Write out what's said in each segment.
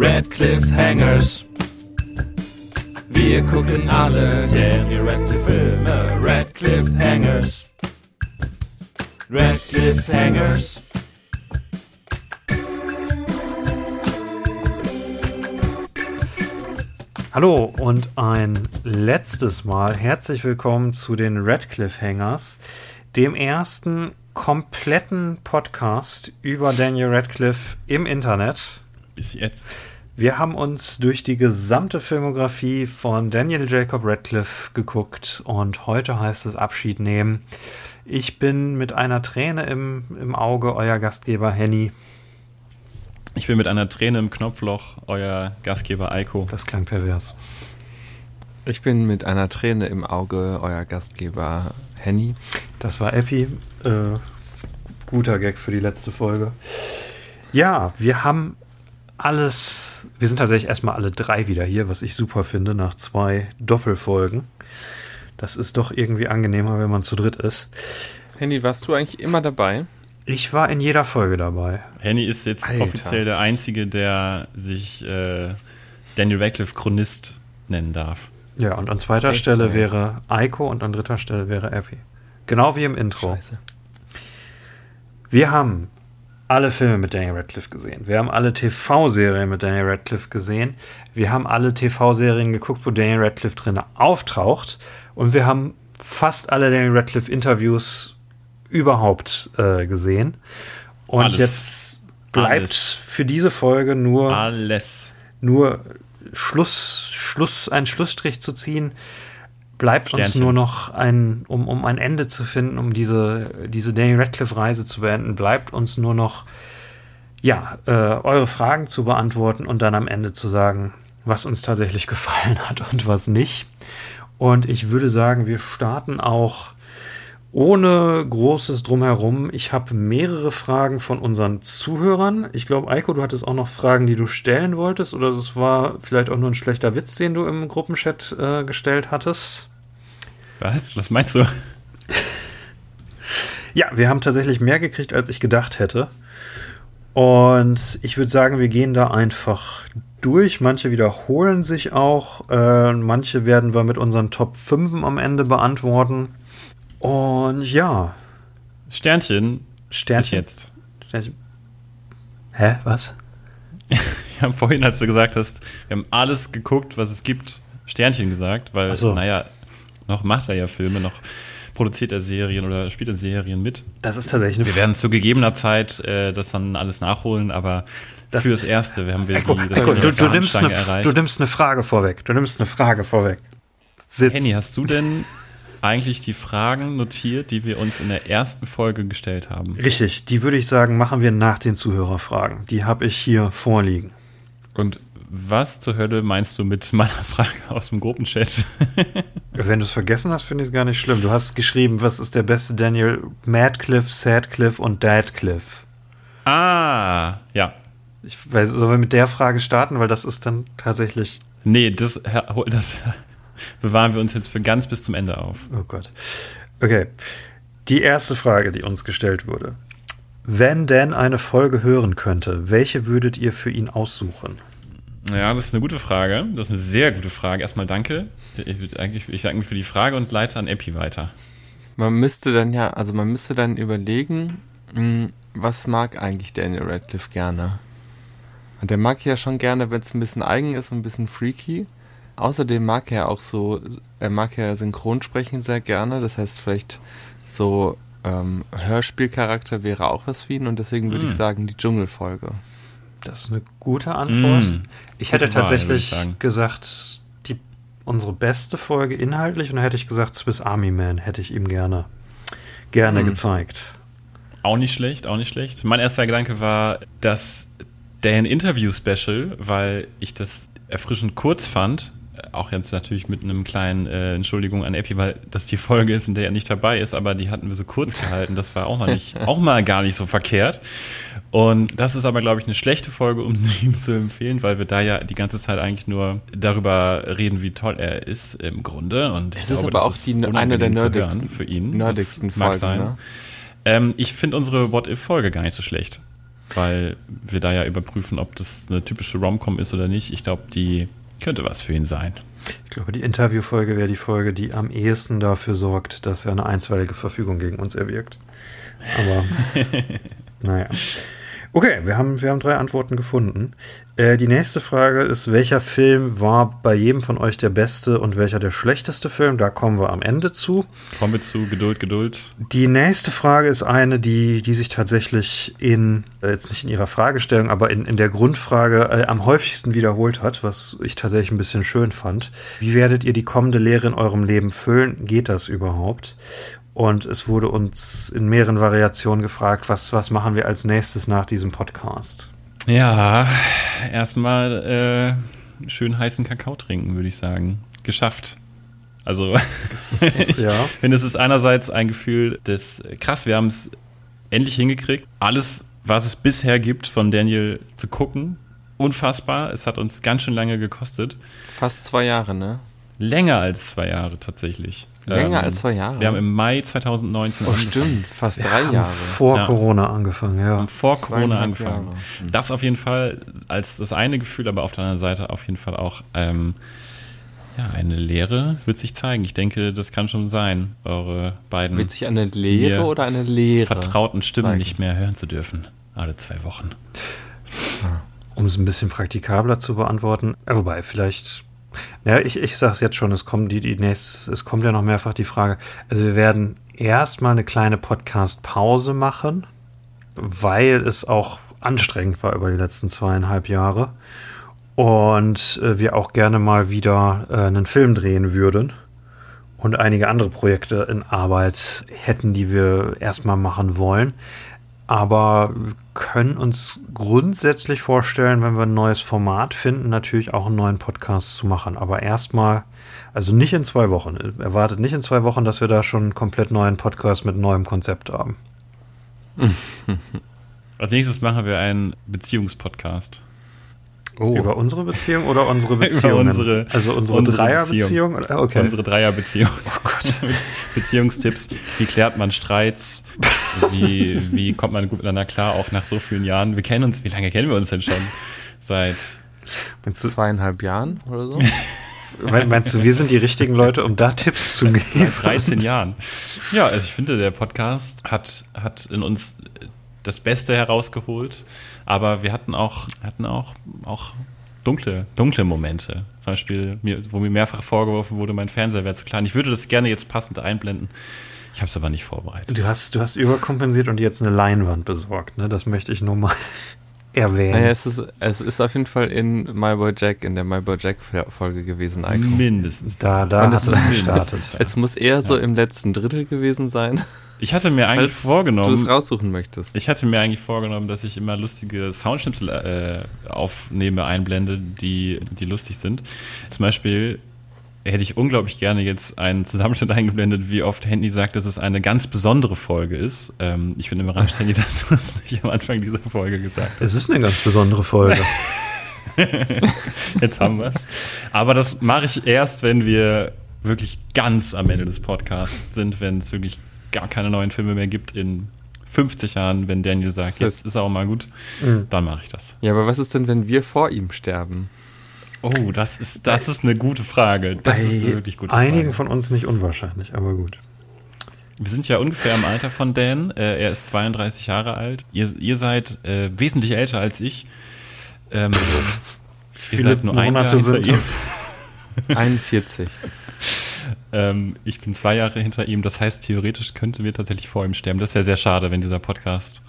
Red Cliffhangers. Wir gucken alle Daniel Radcliffe Filme. Red Cliffhangers. Red Cliffhangers. Hallo und ein letztes Mal herzlich willkommen zu den Radcliffe Hangers, dem ersten kompletten Podcast über Daniel Radcliffe im Internet. Bis jetzt. Wir haben uns durch die gesamte Filmografie von Daniel Jacob Radcliffe geguckt und heute heißt es Abschied nehmen. Ich bin mit einer Träne im, im Auge euer Gastgeber Henny. Ich bin mit einer Träne im Knopfloch euer Gastgeber Eiko. Das klang pervers. Ich bin mit einer Träne im Auge euer Gastgeber Henny. Das war Epi. Äh, guter Gag für die letzte Folge. Ja, wir haben alles. Wir sind tatsächlich erstmal alle drei wieder hier, was ich super finde, nach zwei Doppelfolgen. Das ist doch irgendwie angenehmer, wenn man zu dritt ist. Henny, warst du eigentlich immer dabei? Ich war in jeder Folge dabei. Henny ist jetzt Alter. offiziell der Einzige, der sich äh, Daniel Radcliffe Chronist nennen darf. Ja, und an zweiter Echt, Stelle ey. wäre Eiko und an dritter Stelle wäre Epi. Genau wie im Intro. Scheiße. Wir haben alle Filme mit Daniel Radcliffe gesehen. Wir haben alle TV-Serien mit Daniel Radcliffe gesehen. Wir haben alle TV-Serien geguckt, wo Daniel Radcliffe drin auftaucht. Und wir haben fast alle Daniel Radcliffe-Interviews überhaupt äh, gesehen. Und Alles. jetzt bleibt Alles. für diese Folge nur Alles. nur Schluss, Schluss, einen Schlussstrich zu ziehen, bleibt uns Sternchen. nur noch ein, um, um ein Ende zu finden, um diese, diese Daniel Radcliffe-Reise zu beenden, bleibt uns nur noch, ja, äh, eure Fragen zu beantworten und dann am Ende zu sagen, was uns tatsächlich gefallen hat und was nicht. Und ich würde sagen, wir starten auch ohne großes Drumherum. Ich habe mehrere Fragen von unseren Zuhörern. Ich glaube, Eiko, du hattest auch noch Fragen, die du stellen wolltest, oder das war vielleicht auch nur ein schlechter Witz, den du im Gruppenchat äh, gestellt hattest. Was? Was meinst du? Ja, wir haben tatsächlich mehr gekriegt, als ich gedacht hätte. Und ich würde sagen, wir gehen da einfach durch. Manche wiederholen sich auch. Äh, manche werden wir mit unseren Top 5 am Ende beantworten. Und ja, Sternchen. Sternchen. jetzt. Sternchen. Hä, was? Wir haben vorhin, als du gesagt hast, wir haben alles geguckt, was es gibt, Sternchen gesagt, weil, so. naja, noch macht er ja Filme, noch produziert er Serien oder spielt in Serien mit. Das ist tatsächlich Wir werden zu gegebener Zeit äh, das dann alles nachholen, aber Das- fürs Erste haben wir Eiko, die, Ende du, du, nimmst eine, erreicht. du nimmst eine Frage vorweg. Du nimmst eine Frage vorweg. Sitz. Henny, hast du denn eigentlich die Fragen notiert, die wir uns in der ersten Folge gestellt haben? Richtig, die würde ich sagen, machen wir nach den Zuhörerfragen. Die habe ich hier vorliegen. Und was zur Hölle meinst du mit meiner Frage aus dem Gruppenchat? Wenn du es vergessen hast, finde ich es gar nicht schlimm. Du hast geschrieben, was ist der beste Daniel? Madcliffe, Sadcliffe und Dadcliffe. ah, ja. Ich weiß, sollen wir mit der Frage starten, weil das ist dann tatsächlich. Nee, das, das bewahren wir uns jetzt für ganz bis zum Ende auf. Oh Gott. Okay. Die erste Frage, die uns gestellt wurde. Wenn Dan eine Folge hören könnte, welche würdet ihr für ihn aussuchen? Ja, das ist eine gute Frage. Das ist eine sehr gute Frage. Erstmal danke. Ich, eigentlich, ich danke mich für die Frage und leite an Epi weiter. Man müsste dann ja, also man müsste dann überlegen, mh, was mag eigentlich Daniel Radcliffe gerne? Und der mag ja schon gerne, wenn es ein bisschen eigen ist und ein bisschen freaky. Außerdem mag er auch so, er mag ja Synchronsprechen sehr gerne. Das heißt, vielleicht so ähm, Hörspielcharakter wäre auch was für ihn. Und deswegen würde Mm. ich sagen, die Dschungelfolge. Das ist eine gute Antwort. Mm. Ich hätte Wahl, tatsächlich sagen. gesagt, die, unsere beste Folge inhaltlich und dann hätte ich gesagt, Swiss Army Man hätte ich ihm gerne, gerne Mm. gezeigt. Auch nicht schlecht, auch nicht schlecht. Mein erster Gedanke war, dass der Interview-Special, weil ich das erfrischend kurz fand, auch jetzt natürlich mit einem kleinen äh, Entschuldigung an Epi, weil das die Folge ist, in der er nicht dabei ist, aber die hatten wir so kurz gehalten. Das war auch mal nicht, auch mal gar nicht so verkehrt. Und das ist aber, glaube ich, eine schlechte Folge, um sie ihm zu empfehlen, weil wir da ja die ganze Zeit eigentlich nur darüber reden, wie toll er ist im Grunde. Und ich Es ist glaube, aber das auch die, eine der nerdigsten, für ihn. nerdigsten mag Folgen. sein. Ne? Ähm, ich finde unsere What-If-Folge gar nicht so schlecht. weil wir da ja überprüfen, ob das eine typische Rom-Com ist oder nicht. Ich glaube, die könnte was für ihn sein. Ich glaube, die Interviewfolge wäre die Folge, die am ehesten dafür sorgt, dass er eine einstweilige Verfügung gegen uns erwirkt. Aber naja. Okay, wir haben, wir haben drei Antworten gefunden. Äh, die nächste Frage ist, welcher Film war bei jedem von euch der beste und welcher der schlechteste Film? Da kommen wir am Ende zu. Kommen wir zu Geduld, Geduld. Die nächste Frage ist eine, die, die sich tatsächlich in, äh, jetzt nicht in ihrer Fragestellung, aber in, in der Grundfrage äh, am häufigsten wiederholt hat, was ich tatsächlich ein bisschen schön fand. Wie werdet ihr die kommende Lehre in eurem Leben füllen? Geht das überhaupt? Und es wurde uns in mehreren Variationen gefragt, was, was machen wir als nächstes nach diesem Podcast? Ja, erstmal äh, schön heißen Kakao trinken, würde ich sagen. Geschafft. Also, ist, ja. ich finde, es ist einerseits ein Gefühl des, krass, wir haben es endlich hingekriegt. Alles, was es bisher gibt, von Daniel zu gucken, unfassbar. Es hat uns ganz schön lange gekostet. Fast zwei Jahre, ne? Länger als zwei Jahre tatsächlich. Länger ähm, als zwei Jahre. Wir haben im Mai 2019 Oh, stimmt, fast drei Jahre. Vor ja. Corona angefangen, ja. vor Corona angefangen. Jahre. Hm. Das auf jeden Fall als das eine Gefühl, aber auf der anderen Seite auf jeden Fall auch ähm, ja, eine Lehre wird sich zeigen. Ich denke, das kann schon sein, eure beiden. Wird sich eine Lehre oder eine Lehre? Vertrauten Stimmen zeigen. nicht mehr hören zu dürfen. Alle zwei Wochen. Um es ein bisschen praktikabler zu beantworten, äh, wobei vielleicht ja, ich, ich sage es jetzt schon, es kommt, die, die nächst, es kommt ja noch mehrfach die Frage. Also wir werden erstmal eine kleine Podcast-Pause machen, weil es auch anstrengend war über die letzten zweieinhalb Jahre. Und äh, wir auch gerne mal wieder äh, einen Film drehen würden und einige andere Projekte in Arbeit hätten, die wir erstmal machen wollen aber wir können uns grundsätzlich vorstellen, wenn wir ein neues Format finden, natürlich auch einen neuen Podcast zu machen. Aber erstmal, also nicht in zwei Wochen. Erwartet nicht in zwei Wochen, dass wir da schon einen komplett neuen Podcast mit neuem Konzept haben. Als nächstes machen wir einen Beziehungspodcast. Oh. Über unsere Beziehung oder unsere Beziehung? unsere, also unsere, unsere Dreierbeziehung? Okay. Unsere Dreierbeziehung. Oh Gott. Beziehungstipps. Wie klärt man Streits? Wie, wie kommt man gut miteinander klar, auch nach so vielen Jahren? Wir kennen uns, wie lange kennen wir uns denn schon? Seit zweieinhalb Jahren oder so? Meinst du, wir sind die richtigen Leute, um da Tipps zu geben? Seit 13 Jahren. Ja, also ich finde, der Podcast hat, hat in uns das Beste herausgeholt. Aber wir hatten auch, hatten auch, auch dunkle, dunkle Momente. Zum Beispiel, mir, wo mir mehrfach vorgeworfen wurde, mein Fernseher wäre zu klein. Ich würde das gerne jetzt passend einblenden. Ich habe es aber nicht vorbereitet. Du hast, du hast überkompensiert und jetzt eine Leinwand besorgt, ne? Das möchte ich nur mal erwähnen. Naja, es ist, es ist auf jeden Fall in My Boy Jack, in der My Boy Jack Folge gewesen, Eiko. Mindestens. Da, da hat es gestartet. Es muss eher so im letzten Drittel gewesen sein. Ich hatte mir eigentlich Falls vorgenommen. du es raussuchen möchtest. Ich hatte mir eigentlich vorgenommen, dass ich immer lustige Soundschnipsel äh, aufnehme, einblende, die, die lustig sind. Zum Beispiel hätte ich unglaublich gerne jetzt einen Zusammenschnitt eingeblendet, wie oft Handy sagt, dass es eine ganz besondere Folge ist. Ähm, ich finde immer Handy, dass du es nicht am Anfang dieser Folge gesagt hast. Es ist eine ganz besondere Folge. jetzt haben wir es. Aber das mache ich erst, wenn wir wirklich ganz am Ende des Podcasts sind, wenn es wirklich gar keine neuen Filme mehr gibt in 50 Jahren, wenn Daniel sagt, das heißt, jetzt ist er auch mal gut, mhm. dann mache ich das. Ja, aber was ist denn, wenn wir vor ihm sterben? Oh, das ist, das ist eine gute Frage. Das Bei ist eine wirklich gute Frage. Einigen von uns nicht unwahrscheinlich, aber gut. Wir sind ja ungefähr im Alter von Dan. Äh, er ist 32 Jahre alt. Ihr, ihr seid äh, wesentlich älter als ich. Ähm, ihr seid nur Monate ein Jahr sind ihm. 41. Ähm, ich bin zwei Jahre hinter ihm. Das heißt, theoretisch könnten wir tatsächlich vor ihm sterben. Das wäre sehr schade, wenn dieser Podcast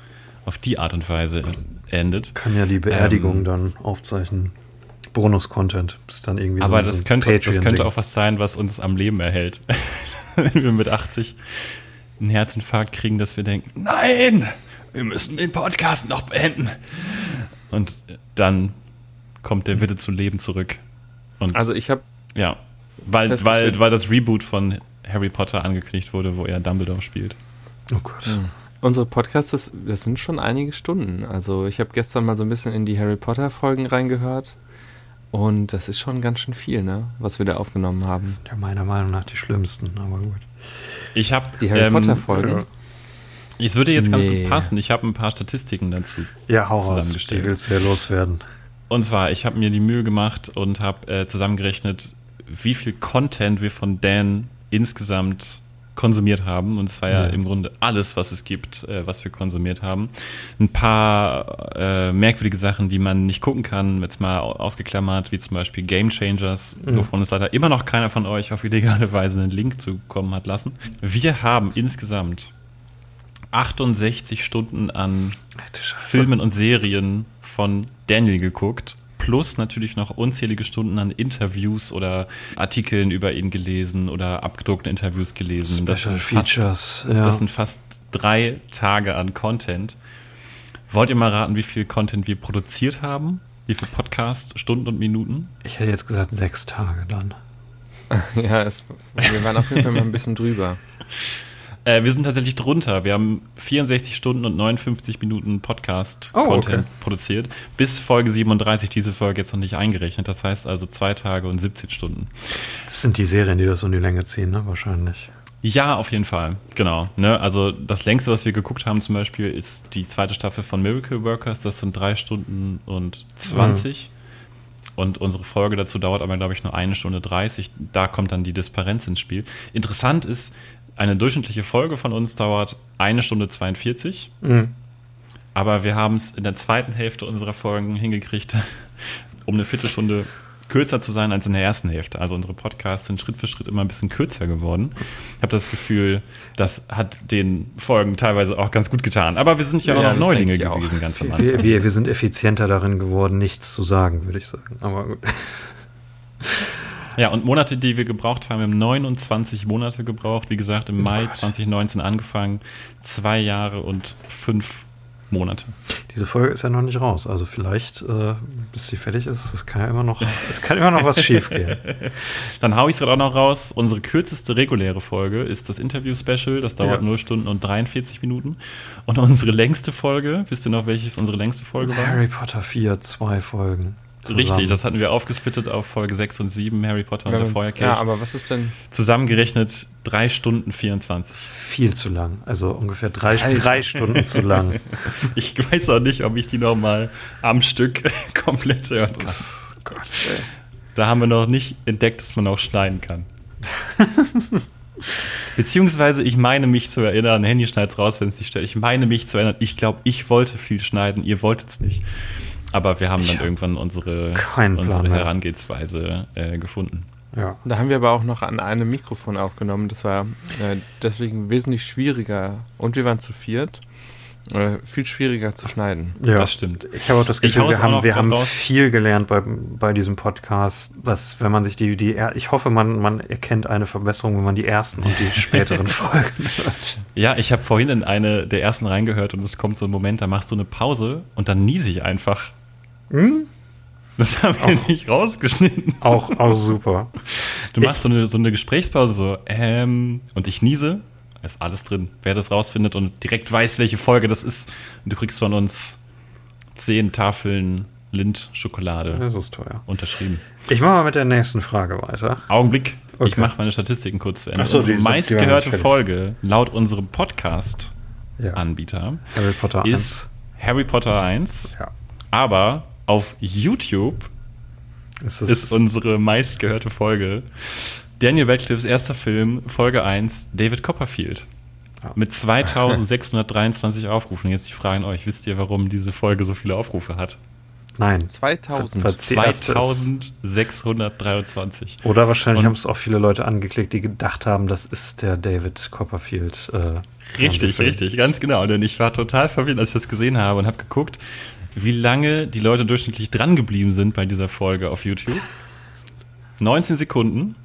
auf die Art und Weise endet. Kann ja die Beerdigung ähm, dann aufzeichnen. Bonus-Content ist dann irgendwie aber so. Aber das könnte, das könnte auch was sein, was uns am Leben erhält. wenn wir mit 80 einen Herzinfarkt kriegen, dass wir denken, nein, wir müssen den Podcast noch beenden. Und dann kommt der Wille zu Leben zurück. Und also ich habe ja weil, weil, weil das Reboot von Harry Potter angekündigt wurde, wo er Dumbledore spielt. Oh Gott. Mhm. Unsere Podcasts, das, das, sind schon einige Stunden. Also ich habe gestern mal so ein bisschen in die Harry Potter Folgen reingehört. Und das ist schon ganz schön viel, ne? Was wir da aufgenommen haben. Das sind ja meiner Meinung nach die schlimmsten, aber gut. Ich habe die Harry ähm, Potter Folgen. Es würde jetzt ganz Nee. gut passen. Ich habe ein paar Statistiken dazu. Ja, hau raus. Die willst du ja loswerden. Und zwar, ich habe mir die Mühe gemacht und habe äh, zusammengerechnet, wie viel Content wir von Dan insgesamt konsumiert haben. Und es war ja, Ja. im Grunde alles, was es gibt, äh, was wir konsumiert haben. Ein paar äh, merkwürdige Sachen, die man nicht gucken kann, jetzt mal au- ausgeklammert, wie zum Beispiel Game Changers, Mhm. wovon es leider immer noch keiner von euch auf illegale Weise einen Link zukommen hat lassen. Wir haben insgesamt 68 Stunden an. Filmen und Serien von Daniel geguckt. Plus natürlich noch unzählige Stunden an Interviews oder Artikeln über ihn gelesen oder abgedruckte Interviews gelesen. Das Special sind, fast, Features. Ja. das sind fast drei Tage an Content. Wollt ihr mal raten, wie viel Content wir produziert haben? Wie viel Podcast, Stunden und Minuten? ich hätte jetzt gesagt sechs Tage dann. Ja, es, wir waren auf jeden Fall mal ein bisschen drüber. Äh, wir sind tatsächlich drunter. Wir haben 64 Stunden und 59 Minuten Oh, Podcast-Content okay. produziert. Bis Folge 37, diese Folge jetzt noch nicht eingerechnet. Das heißt also zwei Tage und 17 Stunden. Das sind die Serien, die das so in die Länge ziehen, ne? Wahrscheinlich. Ja, auf jeden Fall. Genau. Ne? Also das längste, was wir geguckt haben zum Beispiel, ist die zweite Staffel von Miracle Workers. Das sind drei Stunden und 20. Und unsere Folge dazu dauert aber, glaube ich, nur eine Stunde 30. Da kommt dann die Disparenz ins Spiel. Interessant ist, eine durchschnittliche Folge von uns dauert eine Stunde 42. Mhm. Aber wir haben es in der zweiten Hälfte unserer Folgen hingekriegt, um eine Viertelstunde kürzer zu sein als in der ersten Hälfte. Also unsere Podcasts sind Schritt für Schritt immer ein bisschen kürzer geworden. Ich habe das Gefühl, das hat den Folgen teilweise auch ganz gut getan. Aber wir sind ja, Ja, auch noch Neulinge ich auch. gewesen, ganz am Anfang. Wir, wir, wir sind effizienter darin geworden, nichts zu sagen, würde ich sagen. Aber gut. Ja, und Monate, die wir gebraucht haben, wir haben 29 Monate gebraucht. Wie gesagt, im Mai 2019 angefangen. Zwei Jahre und fünf Monate. Diese Folge ist ja noch nicht raus. Also vielleicht, äh, bis sie fertig ist, es kann ja immer noch, es kann immer noch was schiefgehen. Dann hau ich es gerade auch noch raus. Unsere kürzeste reguläre Folge ist das Interview-Special. Das dauert Ja. 0 Stunden und 43 Minuten. Und unsere längste Folge, wisst ihr noch, welches unsere längste Folge war? Harry Potter 4, zwei Folgen. Zusammen. Richtig, das hatten wir aufgesplittet auf Folge 6 und 7, Harry Potter und der Feuerkelch. ja, aber was ist denn? Zusammengerechnet 3 Stunden 24. Viel zu lang. Also ungefähr drei, Alter. drei Stunden zu lang. Ich weiß auch nicht, ob ich die nochmal am Stück komplett hören kann. Gott. Da haben wir noch nicht entdeckt, dass man auch schneiden kann. Beziehungsweise, ich meine mich zu erinnern, Handy schneid's raus, wenn es nicht stört. Ich meine mich zu erinnern, ich glaube, ich wollte viel schneiden, ihr wolltet's nicht. Aber wir haben dann hab irgendwann unsere, unsere. Herangehensweise äh, gefunden. Ja. Da haben wir aber auch noch an einem Mikrofon aufgenommen. Das war äh, deswegen wesentlich schwieriger. Und wir waren zu viert. Äh, viel schwieriger zu schneiden. ja. Das stimmt. Ich habe auch das Gefühl, wir haben, wir haben raus. viel gelernt bei, bei diesem Podcast. Was, wenn man sich die, die, ich hoffe, man, man erkennt eine Verbesserung, wenn man die ersten und die späteren Folgen hört. Ja, ich habe vorhin in eine der ersten reingehört und es kommt so ein Moment, da machst du eine Pause und dann niese ich einfach. Hm? Das haben wir nicht rausgeschnitten. Auch, auch super. Du machst so eine, so eine Gesprächspause, so, ähm, und ich niese, ist alles drin. Wer das rausfindet und direkt weiß, welche Folge das ist, du kriegst von uns zehn Tafeln Lind-Schokolade Das ist teuer. unterschrieben. Ich mache mal mit der nächsten Frage weiter. Augenblick, ich Okay. mache meine Statistiken kurz zu Ende. Ach so, Unsere meistgehörte. Folge laut unserem Podcast-Anbieter Ja. Harry Potter ist Harry Potter 1, 1. Ja. aber auf YouTube Es ist unsere meistgehörte Folge Daniel Radcliffes erster Film, Folge 1, David Copperfield. Ja. Mit 2623 Aufrufen. Jetzt die Frage an euch, wisst ihr, warum diese Folge so viele Aufrufe hat? Nein. 2000. Ver- Die erste ist- 2623. Oder wahrscheinlich haben es auch viele Leute angeklickt, die gedacht haben, das ist der David Copperfield. Äh, Richtig, richtig, ganz genau. Denn ich war total verwirrt, als ich das gesehen habe und habe geguckt, wie lange die Leute durchschnittlich dran geblieben sind bei dieser Folge auf YouTube. 19 Sekunden.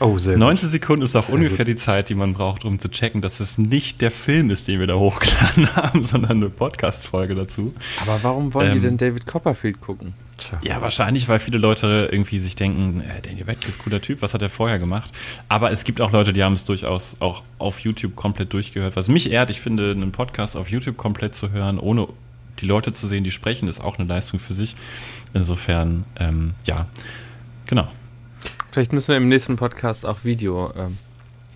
Oh, sehr 19 Sekunden ist auch Sehr ungefähr gut. die Zeit, die man braucht, um zu checken, dass es nicht der Film ist, den wir da hochgeladen haben, sondern eine Podcast-Folge dazu. Aber warum wollen die Ähm, denn David Copperfield gucken? gut. Tja. Ja, wahrscheinlich, weil viele Leute irgendwie sich denken, äh, Daniel Radcliffe, cooler Typ, was hat er vorher gemacht? Aber es gibt auch Leute, die haben es durchaus auch auf YouTube komplett durchgehört. Was mich ehrt, ich finde, einen Podcast auf YouTube komplett zu hören, ohne die Leute zu sehen, die sprechen, ist auch eine Leistung für sich. Insofern, ähm, ja, genau. Vielleicht müssen wir im nächsten Podcast auch Video ähm,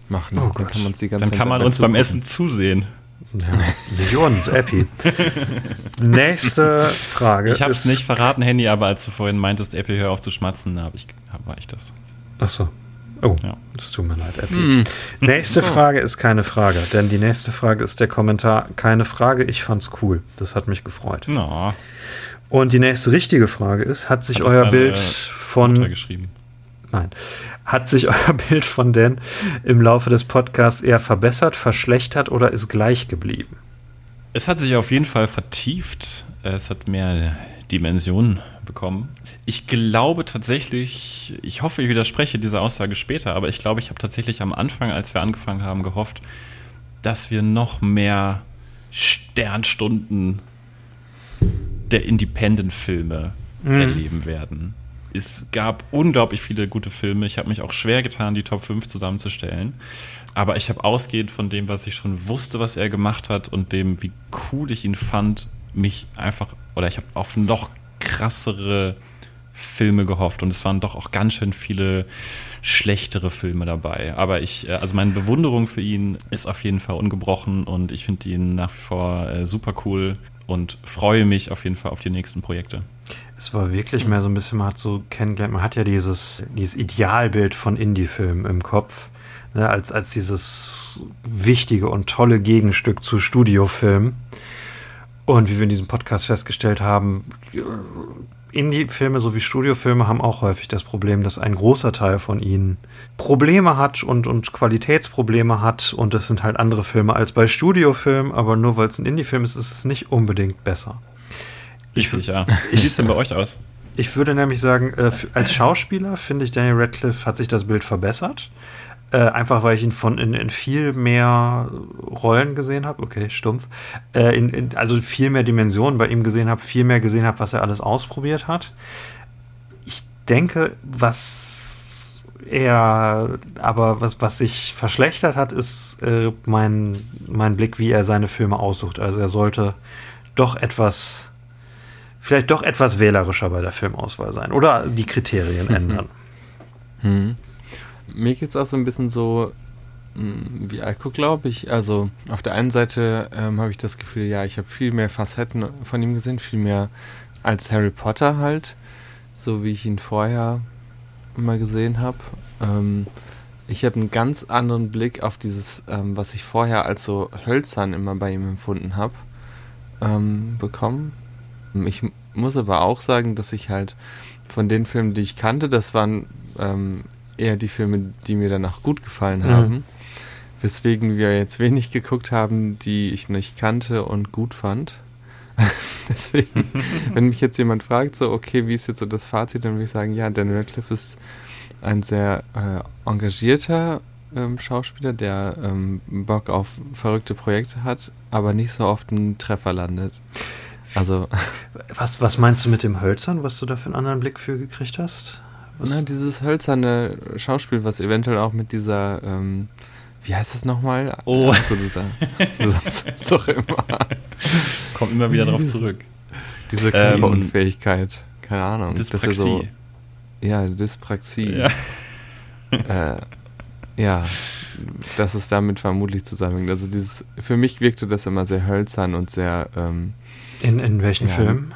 machen. Oh Dann Gott. kann man uns die ganze Dann Zeit kann man uns beim. Essen zusehen. Ja, Millionen, so Epi. Nächste Frage. Ich habe es nicht verraten, Handy, aber als du vorhin meintest, Epi, hör auf zu schmatzen, hab ich, war ich das. Ach so. Oh, Ja. das tut mir leid, Epi. Hm. Nächste Frage ist keine Frage, denn die nächste Frage ist der Kommentar, keine Frage, ich fand's cool. Das hat mich gefreut. No, Und die nächste richtige Frage ist, hat sich Hat euer Bild von, geschrieben. nein, hat sich euer Bild von Dan im Laufe des Podcasts eher verbessert, verschlechtert oder ist gleich geblieben? Es hat sich auf jeden Fall vertieft. Es hat mehr Dimensionen bekommen. Ich glaube tatsächlich, ich hoffe, ich widerspreche dieser Aussage später, aber ich glaube, ich habe tatsächlich am Anfang, als wir angefangen haben, gehofft, dass wir noch mehr Sternstunden der Independent-Filme Mhm. erleben werden. Es gab unglaublich viele gute Filme. Ich habe mich auch schwer getan, die Top 5 zusammenzustellen. Aber ich habe ausgehend von dem, was ich schon wusste, was er gemacht hat und dem, wie cool ich ihn fand, mich einfach, oder ich habe auf noch krassere Filme gehofft. Und es waren doch auch ganz schön viele schlechtere Filme dabei. Aber ich, äh, also meine Bewunderung für ihn ist auf jeden Fall ungebrochen und ich finde ihn nach wie vor äh, super cool und freue mich auf jeden Fall auf die nächsten Projekte. Es war wirklich mehr so ein bisschen, man hat so kennengelernt, man hat ja dieses, dieses Idealbild von Indie-Filmen im Kopf, ne, als, als dieses wichtige und tolle Gegenstück zu Studiofilmen. Und wie wir in diesem Podcast festgestellt haben, Indie-Filme sowie Studiofilme haben auch häufig das Problem, dass ein großer Teil von ihnen Probleme hat und, und Qualitätsprobleme hat. Und das sind halt andere Filme als bei Studiofilmen, aber nur weil es ein Indie-Film ist, ist es nicht unbedingt besser. Richtig, ja. Wie sieht's denn bei euch aus? Ich würde nämlich sagen, äh, als Schauspieler finde ich, Daniel Radcliffe hat sich das Bild verbessert. Äh, einfach weil ich ihn von in, in viel mehr Rollen gesehen habe. Okay, stumpf. Äh, in, in, also viel mehr Dimensionen bei ihm gesehen habe, viel mehr gesehen habe, was er alles ausprobiert hat. Ich denke, was er, aber was, was sich verschlechtert hat, ist äh, mein, mein Blick, wie er seine Filme aussucht. Also er sollte doch etwas vielleicht doch etwas wählerischer bei der Filmauswahl sein oder die Kriterien ändern. Hm. Mir geht es auch so ein bisschen so mh, wie Alko, glaube ich. Also auf der einen Seite ähm, habe ich das Gefühl, ja, ich habe viel mehr Facetten von ihm gesehen, viel mehr als Harry Potter halt, so wie ich ihn vorher immer gesehen habe. Ähm, ich habe einen ganz anderen Blick auf dieses, ähm, was ich vorher als so hölzern immer bei ihm empfunden habe, ähm, bekommen. Ich muss aber auch sagen, dass ich halt von den Filmen, die ich kannte, das waren ähm, eher die Filme, die mir danach gut gefallen Mhm. haben. Weswegen wir jetzt wenig geguckt haben, die ich nicht kannte und gut fand. Deswegen, wenn mich jetzt jemand fragt, so, okay, wie ist jetzt so das Fazit, dann würde ich sagen, ja, Daniel Radcliffe ist ein sehr äh, engagierter ähm, Schauspieler, der ähm, Bock auf verrückte Projekte hat, aber nicht so oft einen Treffer landet. Also, Was, was meinst du mit dem Hölzern, was du da für einen anderen Blick für gekriegt hast? Na, dieses hölzerne Schauspiel, was eventuell auch mit dieser, ähm, wie heißt das nochmal? Oh. Ach, Du, sag- du sagst es doch immer. Kommt immer wieder drauf zurück. Diese Ähm, Körperunfähigkeit. Keine Ahnung. Dyspraxie. so, ja, Dyspraxie. Ja. äh, ja, dass es damit vermutlich zusammenhängt. Also dieses, für mich wirkte das immer sehr hölzern und sehr ähm, In, in welchen Ja. Filmen?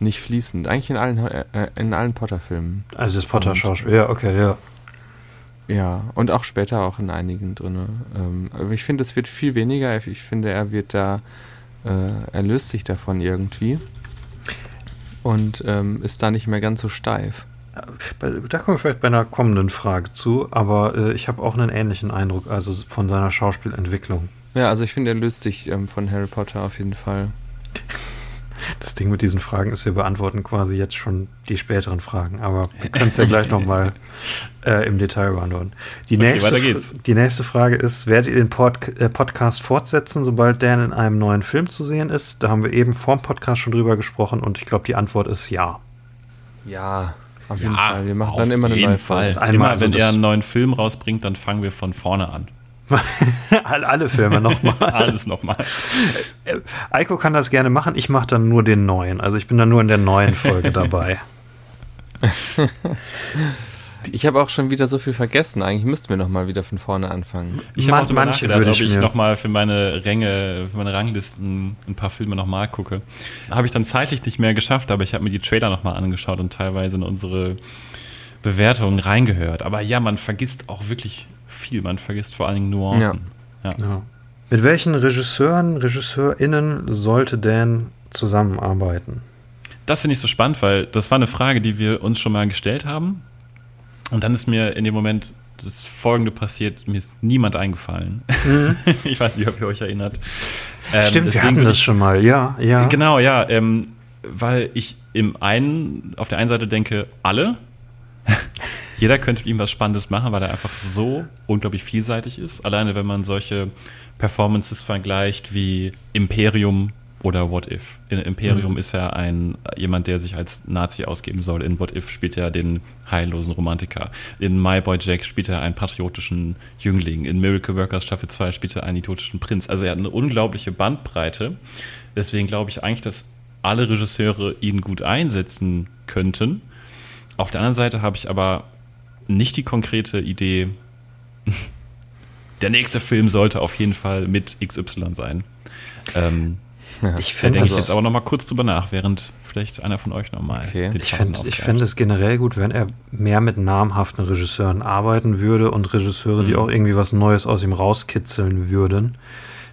Nicht fließend. Eigentlich in allen äh, in allen Potter-Filmen. Also das Potter-Schauspiel. Ja, okay, ja. Ja, und auch später auch in einigen drin. Ähm, aber ich finde, es wird viel weniger. Ich finde, er wird da, äh, er löst sich davon irgendwie und ähm, ist da nicht mehr ganz so steif. Da kommen wir vielleicht bei einer kommenden Frage zu, aber äh, ich habe auch einen ähnlichen Eindruck, also von seiner Schauspielentwicklung. Ja, also ich finde, er löst sich ähm, von Harry Potter auf jeden Fall. Das Ding mit diesen Fragen ist, wir beantworten quasi jetzt schon die späteren Fragen, aber wir können es ja gleich nochmal äh, im Detail beantworten. Die, Okay, nächste, weiter geht's. die nächste Frage ist, werdet ihr den Pod äh, Podcast fortsetzen, sobald Dan in einem neuen Film zu sehen ist? Da haben wir eben vorm Podcast schon drüber gesprochen und ich glaube, die Antwort ist ja. Ja, auf jeden Ja, Fall. Wir machen dann immer eine neue Fall. Folge. Einmal, immer, also wenn er einen neuen Film rausbringt, dann fangen wir von vorne an. All- Alle Filme nochmal. Alles nochmal. Eiko kann das gerne machen, ich mache dann nur den neuen. Also ich bin dann nur in der neuen Folge dabei. Ich habe auch schon wieder so viel vergessen. Eigentlich müssten wir noch mal wieder von vorne anfangen. Ich habe auch darüber manche nachgedacht, würde ob ich nochmal für meine Ränge, für meine Ranglisten ein paar Filme nochmal gucke. Habe ich dann zeitlich nicht mehr geschafft, aber ich habe mir die Trailer nochmal angeschaut und teilweise in unsere Bewertungen reingehört. Aber ja, man vergisst auch wirklich viel. Man vergisst vor allen Dingen Nuancen. Ja. Ja. Mit welchen Regisseuren, RegisseurInnen sollte Dan zusammenarbeiten? Das finde ich so spannend, weil das war eine Frage, die wir uns schon mal gestellt haben. Und dann ist mir in dem Moment das Folgende passiert, mir ist niemand eingefallen. ich weiß nicht, ob ihr euch erinnert. Ähm, Stimmt, wir hatten das schon mal. Ja, ja. Genau, ja, ähm, weil ich im einen, auf der einen Seite denke, alle, jeder könnte mit ihm was Spannendes machen, weil er einfach so unglaublich vielseitig ist. Alleine wenn man solche Performances vergleicht wie Imperium oder What If. In Imperium Mhm. ist er ein jemand, der sich als Nazi ausgeben soll. In What If spielt er den heillosen Romantiker. In My Boy Jack spielt er einen patriotischen Jüngling. In Miracle Workers Staffel 2 spielt er einen idiotischen Prinz. Also er hat eine unglaubliche Bandbreite. Deswegen glaube ich eigentlich, dass alle Regisseure ihn gut einsetzen könnten. Auf der anderen Seite habe ich aber nicht die konkrete Idee, der nächste Film sollte auf jeden Fall mit XY sein. Ähm, Ja. Ich da finde denke ich das- jetzt aber nochmal kurz drüber nach, während vielleicht einer von euch nochmal. Okay. Ich fände ich fänd es generell gut, wenn er mehr mit namhaften Regisseuren arbeiten würde und Regisseure, die Mhm. auch irgendwie was Neues aus ihm rauskitzeln würden.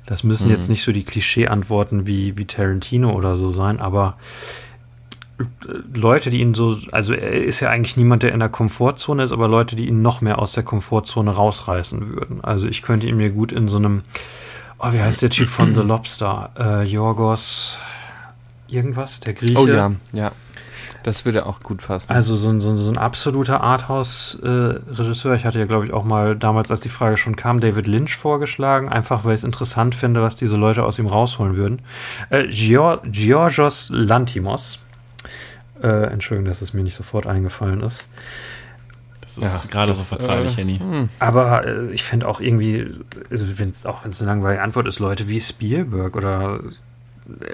Das müssen Mhm. jetzt nicht so die Klischee-Antworten wie, wie Tarantino oder so sein, aber äh, Leute, die ihn so, also er ist ja eigentlich niemand, der in der Komfortzone ist, aber Leute, die ihn noch mehr aus der Komfortzone rausreißen würden. Also ich könnte ihn mir gut in so einem, oh, wie heißt der Typ von The Lobster? Äh, Yorgos irgendwas, der Grieche. Oh ja, ja. Das würde auch gut passen. Also so ein, so ein, so ein absoluter Arthouse-Regisseur. ich hatte ja, glaube ich, auch mal damals, als die Frage schon kam, David Lynch vorgeschlagen, einfach weil ich es interessant finde, was diese Leute aus ihm rausholen würden. Äh, Gior Georgios Lantimos. Äh, Entschuldigung, dass es mir nicht sofort eingefallen ist. Das ist Ja, gerade so das, verzeihlich, äh, Henny. hm. Aber äh, ich finde auch irgendwie, also wenn's, auch wenn es eine langweilige Antwort ist, Leute wie Spielberg oder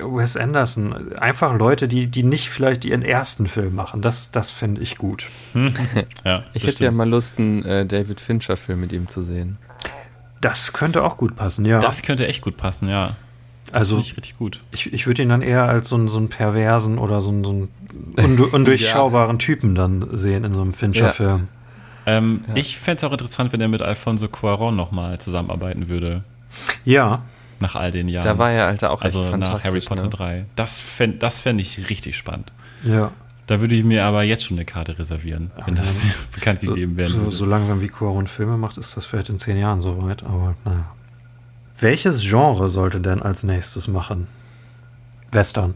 Wes Anderson, einfach Leute, die, die nicht vielleicht ihren ersten Film machen, das, das finde ich gut. Ja, Ich hätte ja stimmt. mal Lust, einen äh, David Fincher-Film mit ihm zu sehen. Das könnte auch gut passen, ja. Das könnte echt gut passen, ja. Das Also- finde ich richtig gut. Ich, ich würde ihn dann eher als so einen, so einen perversen oder so einen, so einen undu undurchschaubaren Typen dann sehen in so einem Fincher-Film. Ähm, Ja. Ich fände es auch interessant, wenn er mit Alfonso Cuaron nochmal zusammenarbeiten würde, Ja. nach all den Jahren. Da war er, Alter, auch also echt fantastisch. nach Harry Potter ne? 3. Das fände das fänd ich richtig spannend. ja. Da würde ich mir aber jetzt schon eine Karte reservieren, wenn Ja. das bekannt So, gegeben werden so, würde. so langsam wie Cuaron Filme macht, ist das vielleicht in zehn Jahren soweit, aber naja. Welches Genre sollte denn als nächstes machen? Western.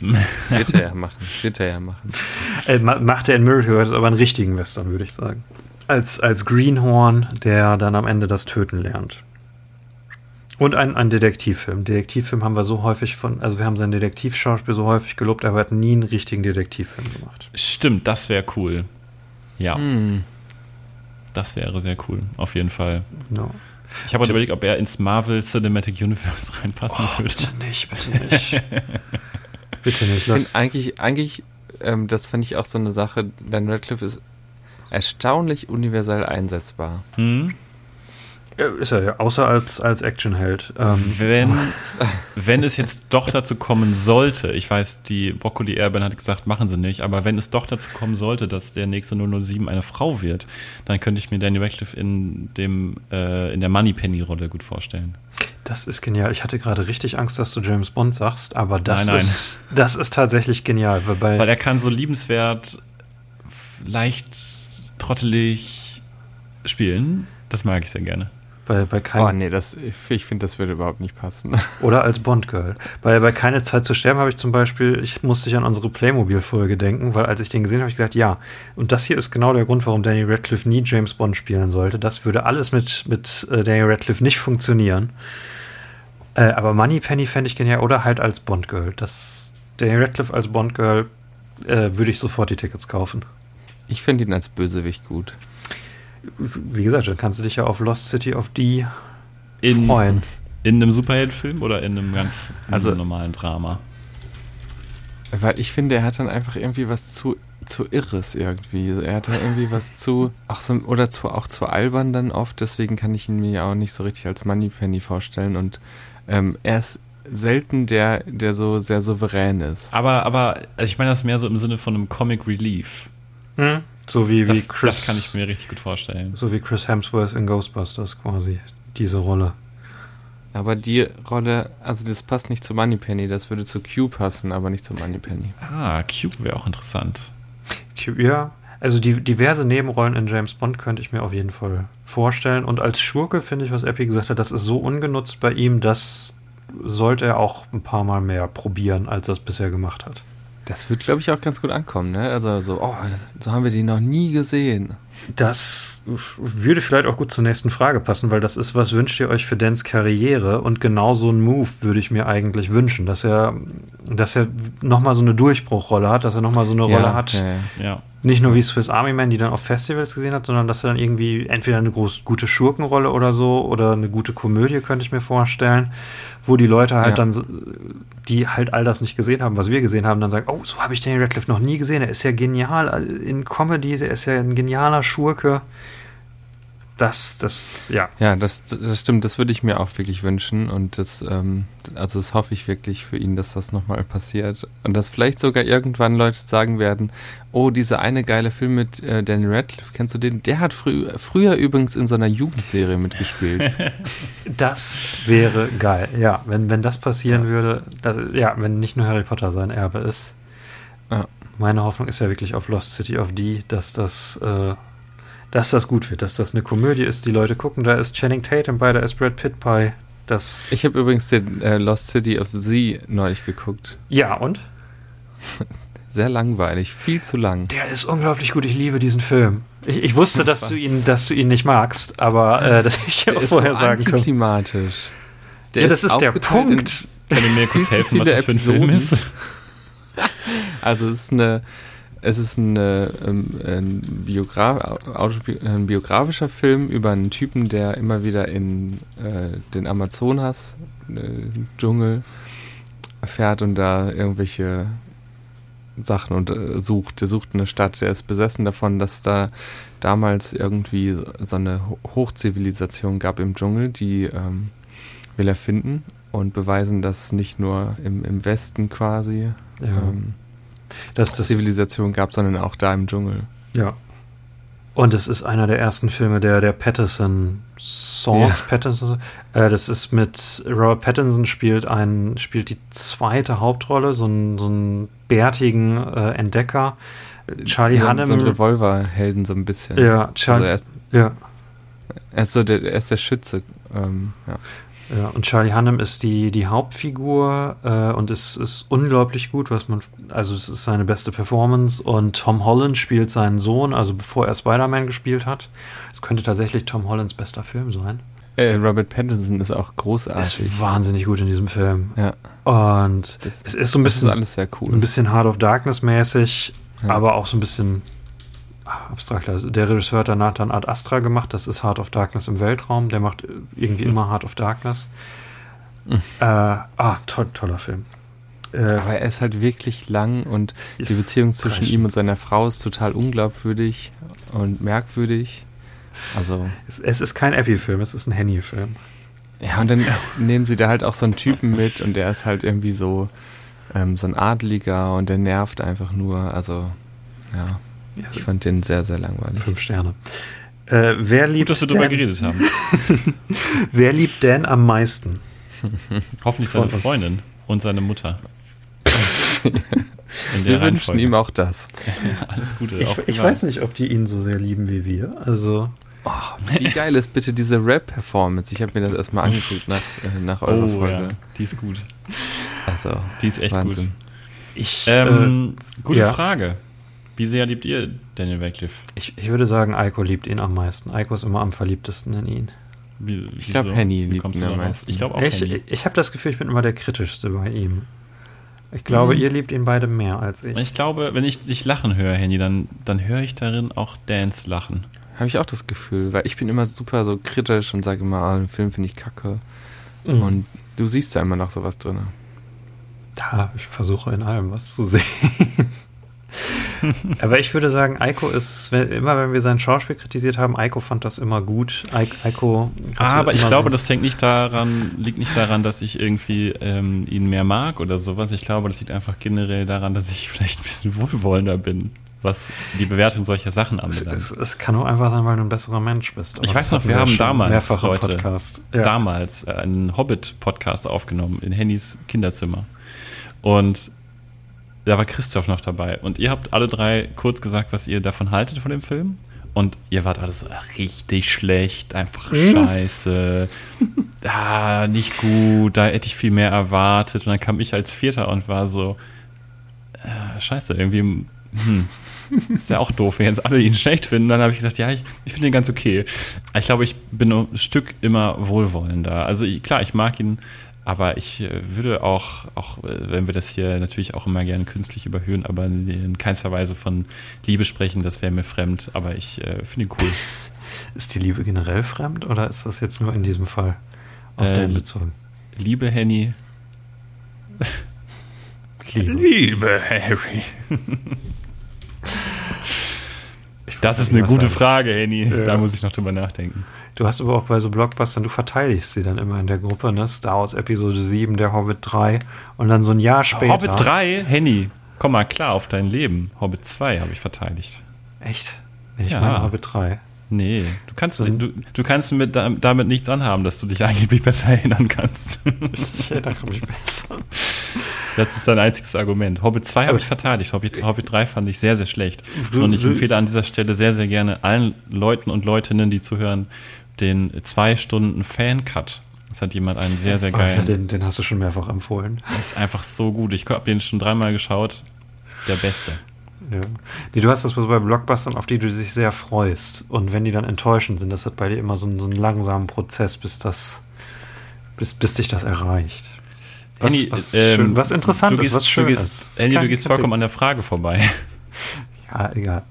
Wird er ja machen. Wird er ja machen. Äh, ma- macht er in Miracle Workers aber einen richtigen Western, würde ich sagen. Als, als Greenhorn, der dann am Ende das Töten lernt. Und ein, ein Detektivfilm. Detektivfilm haben wir so häufig von, also wir haben sein Detektivschauspiel so häufig gelobt, aber er hat nie einen richtigen Detektivfilm gemacht. Stimmt, das wäre cool. Ja, Hm. das wäre sehr cool, auf jeden Fall. No. Ich habe heute überlegt, ob er ins Marvel Cinematic Universe reinpassen Oh, würde. bitte nicht, bitte nicht. bitte nicht. Ich finde eigentlich, eigentlich, ähm, das fand ich auch so eine Sache, Dan Radcliffe ist erstaunlich universell einsetzbar. Hm? Ja, ist er ja, außer als, als Actionheld. Ähm, Wenn, wenn es jetzt doch dazu kommen sollte, ich weiß, die Broccoli Airband hat gesagt, machen sie nicht, aber wenn es doch dazu kommen sollte, dass der nächste 007 eine Frau wird, dann könnte ich mir Danny Radcliffe in dem äh, in der Moneypenny-Rolle gut vorstellen. Das ist genial. Ich hatte gerade richtig Angst, dass du James Bond sagst, aber das, Nein, nein. Ist, das ist tatsächlich genial. Wobei, Weil er kann so liebenswert, leicht trottelig spielen. Das mag ich sehr gerne. Bei, bei Oh kein, nee, das, ich, ich finde, das würde überhaupt nicht passen. Oder als Bond-Girl. Bei, bei Keine Zeit zu sterben habe ich zum Beispiel, ich musste ich an unsere Playmobil-Folge denken, weil als ich den gesehen habe, habe ich gedacht, ja, und das hier ist genau der Grund, warum Danny Radcliffe nie James Bond spielen sollte. Das würde alles mit, mit äh, Danny Radcliffe nicht funktionieren. Äh, aber Moneypenny fände ich genial. Oder halt als Bond-Girl. Das, Danny Radcliffe als Bond-Girl äh, würde ich sofort die Tickets kaufen. Ich finde ihn als Bösewicht gut. Wie gesagt, dann kannst du dich ja auf Lost City of D In, freuen. in einem Superheldenfilm oder in einem ganz Also- normalen Drama? Weil ich finde, er hat dann einfach irgendwie was zu zu irres irgendwie. Er hat ja irgendwie was zu, auch so, oder zu, auch zu albern dann oft, deswegen kann ich ihn mir auch nicht so richtig als Moneypenny vorstellen und ähm, er ist selten der, der so sehr souverän ist. Aber, aber, also ich meine das mehr so im Sinne von einem Comic Relief. Hm? So wie, Das, wie Chris. das kann ich mir richtig gut vorstellen. So wie Chris Hemsworth in Ghostbusters quasi. Diese Rolle. Aber die Rolle, also das passt nicht zu Moneypenny, das würde zu Q passen, aber nicht zu Moneypenny. Ah, Cube wäre auch interessant. Ja, also die diverse Nebenrollen in James Bond könnte ich mir auf jeden Fall vorstellen. Und als Schurke finde ich, was Epi gesagt hat, das ist so ungenutzt bei ihm, das sollte er auch ein paar Mal mehr probieren, als er es bisher gemacht hat. Das wird, glaube ich, auch ganz gut ankommen, ne? Also so, oh, so haben wir die noch nie gesehen. Das würde vielleicht auch gut zur nächsten Frage passen, weil das ist, was wünscht ihr euch für Dans Karriere? Und genau so einen Move würde ich mir eigentlich wünschen, dass er, dass er nochmal so eine Durchbruchrolle hat, dass er nochmal so eine Rolle hat. Ja, ja. Nicht nur wie Swiss Army Man, die dann auf Festivals gesehen hat, sondern dass er dann irgendwie entweder eine groß, gute Schurkenrolle oder so oder eine gute Komödie, könnte ich mir vorstellen, wo die Leute halt Ja. dann, die halt all das nicht gesehen haben, was wir gesehen haben, dann sagen, oh, so habe ich Daniel Radcliffe noch nie gesehen, er ist ja genial in Comedy, er ist ja ein genialer Schurke. Das, das, ja. Ja, das, das stimmt, das würde ich mir auch wirklich wünschen und das, ähm, also das hoffe ich wirklich für ihn, dass das nochmal passiert und dass vielleicht sogar irgendwann Leute sagen werden, oh, dieser eine geile Film mit äh, Daniel Radcliffe, kennst du den? Der hat frü früher übrigens in so einer Jugendserie mitgespielt. Das wäre geil, ja. Wenn, wenn das passieren würde, da, ja, wenn nicht nur Harry Potter sein Erbe ist. Ja. Meine Hoffnung ist ja wirklich auf Lost City of D, dass das, äh, dass das gut wird, dass das eine Komödie ist, die Leute gucken. Da ist Channing Tatum bei, da ist Brad Pitt bei. Das, Ich habe übrigens den äh, Lost City of Z neulich geguckt. ja, und? Sehr langweilig, viel zu lang. Der ist unglaublich gut. Ich liebe diesen Film. Ich, ich wusste, dass Was? du ihn, dass du ihn nicht magst, aber äh, das hätte ich auch ist vorher so sagen können. Der Ja, das ist der aufgeteilt in- Punkt. Kann du mir kurz helfen, was das für ein Film ist? Also es ist eine, es ist eine, ähm, ein, Biogra ein biografischer Film über einen Typen, der immer wieder in äh, den Amazonas äh, Dschungel fährt und da irgendwelche Sachen und äh, sucht. Der sucht eine Stadt. Der ist besessen davon, dass da damals irgendwie so eine Ho- Hochzivilisation gab im Dschungel, die ähm, will er finden und beweisen, dass nicht nur im, im Westen quasi Ja, ähm, das, das, Zivilisation gab, sondern auch da im Dschungel. Ja. Und es ist einer der ersten Filme der, der Patterson Source Ja. Patterson. Äh, das ist mit Robert Pattinson spielt ein, spielt die zweite Hauptrolle, so einen, so einen bärtigen äh, Entdecker. Charlie so, Hunnam. so ein Revolverhelden so ein bisschen. ja, Also Charlie, er ist, ja, er ist so der, er ist der Schütze. Ähm, ja. Ja, und Charlie Hunnam ist die, die Hauptfigur äh, und es ist unglaublich gut, was man, also es ist seine beste Performance und Tom Holland spielt seinen Sohn, also bevor er Spider-Man gespielt hat. Es könnte tatsächlich Tom Hollands bester Film sein. Äh, Robert Pattinson ist auch großartig. ist wahnsinnig gut in diesem Film. ja, Und Das- es ist so ein bisschen, alles sehr cool. ein bisschen Heart of Darkness mäßig, Ja. aber auch so ein bisschen abstrakt. Also der Regisseur hat danach dann Ad Astra gemacht, das ist Heart of Darkness im Weltraum, der macht irgendwie Mhm. immer Heart of Darkness. Mhm. Äh, ah, toll, toller Film. Äh, Aber er ist halt wirklich lang und die Beziehung zwischen ihm und seiner Frau ist total unglaubwürdig und merkwürdig. Also, es, es ist kein Epi-Film, es ist ein Henny-Film. ja, und dann nehmen sie da halt auch so einen Typen mit und der ist halt irgendwie so, ähm, so ein Adeliger und der nervt einfach nur. Also, ja, Ja, ich fand den sehr, sehr langweilig. fünf Sterne. Äh, wer Gut, liebt dass wir drüber Dan, geredet haben. Wer liebt Dan am meisten? Hoffentlich seine. Freundin und seine Mutter. Wir wünschen ihm auch das. alles Gute. Ich, auch ich weiß nicht, ob die ihn so sehr lieben wie wir. Also, Oh, wie geil ist bitte diese Rap-Performance? Ich habe mir das erstmal angeguckt nach, äh, nach eurer Oh, Folge. ja, die ist gut. Also, Die ist echt Wahnsinn. gut. ich, Ähm, gute ja. Frage. Wie sehr liebt ihr Daniel Radcliffe? Ich, ich würde sagen, Eiko liebt ihn am meisten. Eiko ist immer am verliebtesten in ihn. Wie, Ich glaub, wieso? Henny Wie liebt ihn am meisten. Ich glaube auch ich Henny. ich habe das Gefühl, ich bin immer der kritischste bei ihm. Ich glaube, Mhm. ihr liebt ihn beide mehr als ich. Ich glaube, wenn ich dich lachen höre, Henny, dann, dann höre ich darin auch Dance lachen. habe ich auch das Gefühl, weil ich bin immer super so kritisch und sage immer, ah, den Film finde ich kacke. Mhm. Und du siehst da immer noch sowas drin. Ja, ich versuche in allem was zu sehen. Aber ich würde sagen, Eiko ist, wenn, immer wenn wir sein Schauspiel kritisiert haben, Eiko fand das immer gut. Eiko. Aber ich glaube, so das hängt nicht daran, liegt nicht daran, dass ich irgendwie ähm, ihn mehr mag oder sowas. Ich glaube, das liegt einfach generell daran, dass ich vielleicht ein bisschen wohlwollender bin was die Bewertung solcher Sachen anbelangt. Es, es, kann auch einfach sein, weil du ein besserer Mensch bist. ich weiß noch, wir haben damals heute, ja. damals äh, einen Hobbit-Podcast aufgenommen in Hennys Kinderzimmer. Und da war Christoph noch dabei. Und ihr habt alle drei kurz gesagt, was ihr davon haltet von dem Film. Und ihr wart alles so richtig schlecht, einfach mhm. scheiße, ah, nicht gut, da hätte ich viel mehr erwartet. Und dann kam ich als Vierter und war so, äh, scheiße, irgendwie, hm, ist ja auch doof, wenn jetzt alle ihn schlecht finden. Dann habe ich gesagt, ja, ich, ich finde ihn ganz okay. Ich glaube, ich bin ein Stück immer wohlwollender. Also klar, ich mag ihn, aber ich äh, würde auch, auch äh, wenn wir das hier natürlich auch immer gerne künstlich überhöhen, aber in keinster Weise von Liebe sprechen, das wäre mir fremd. Aber ich äh, finde ihn cool. Ist die Liebe generell fremd oder ist das jetzt nur in diesem Fall auf äh, den bezogen? Liebe Henny. Liebe. Liebe Harry. Das ist eine gute Frage, Henny. Ja. Da muss ich noch drüber nachdenken. Du hast aber auch bei so Blockbustern, du verteidigst sie dann immer in der Gruppe, ne? Star Wars Episode 7, der Hobbit 3 und dann so ein Jahr später. Hobbit 3? Henny, komm mal klar auf dein Leben. Hobbit 2 habe ich verteidigt. Echt? Ich ja. meine Hobbit 3. Nee, du kannst, du, du kannst mit, damit nichts anhaben, dass du dich angeblich besser erinnern kannst. ich erinnere mich besser. Das ist dein einziges Argument. Hobbit 2 habe ich verteidigt. Hobbit, Hobbit 3 fand ich sehr, sehr schlecht. Und ich empfehle an dieser Stelle sehr, sehr gerne allen Leuten und Leutinnen, die zuhören, den zwei Stunden Fan-Cut. Das hat jemand einen sehr, sehr geilen. Oh, den, den hast du schon mehrfach empfohlen. Das ist einfach so gut. Ich habe den schon dreimal geschaut. Der Beste. Ja. Nee, du hast das bei Blockbustern, auf die du dich sehr freust. Und wenn die dann enttäuschend sind, das hat bei dir immer so einen, so einen langsamen Prozess, bis das, bis, bis dich das erreicht. Was, Henny, was, ähm, schön, was interessant ist, was schön du gehst, ist. Henny, du gehst vollkommen an der Frage vorbei. Ja, egal.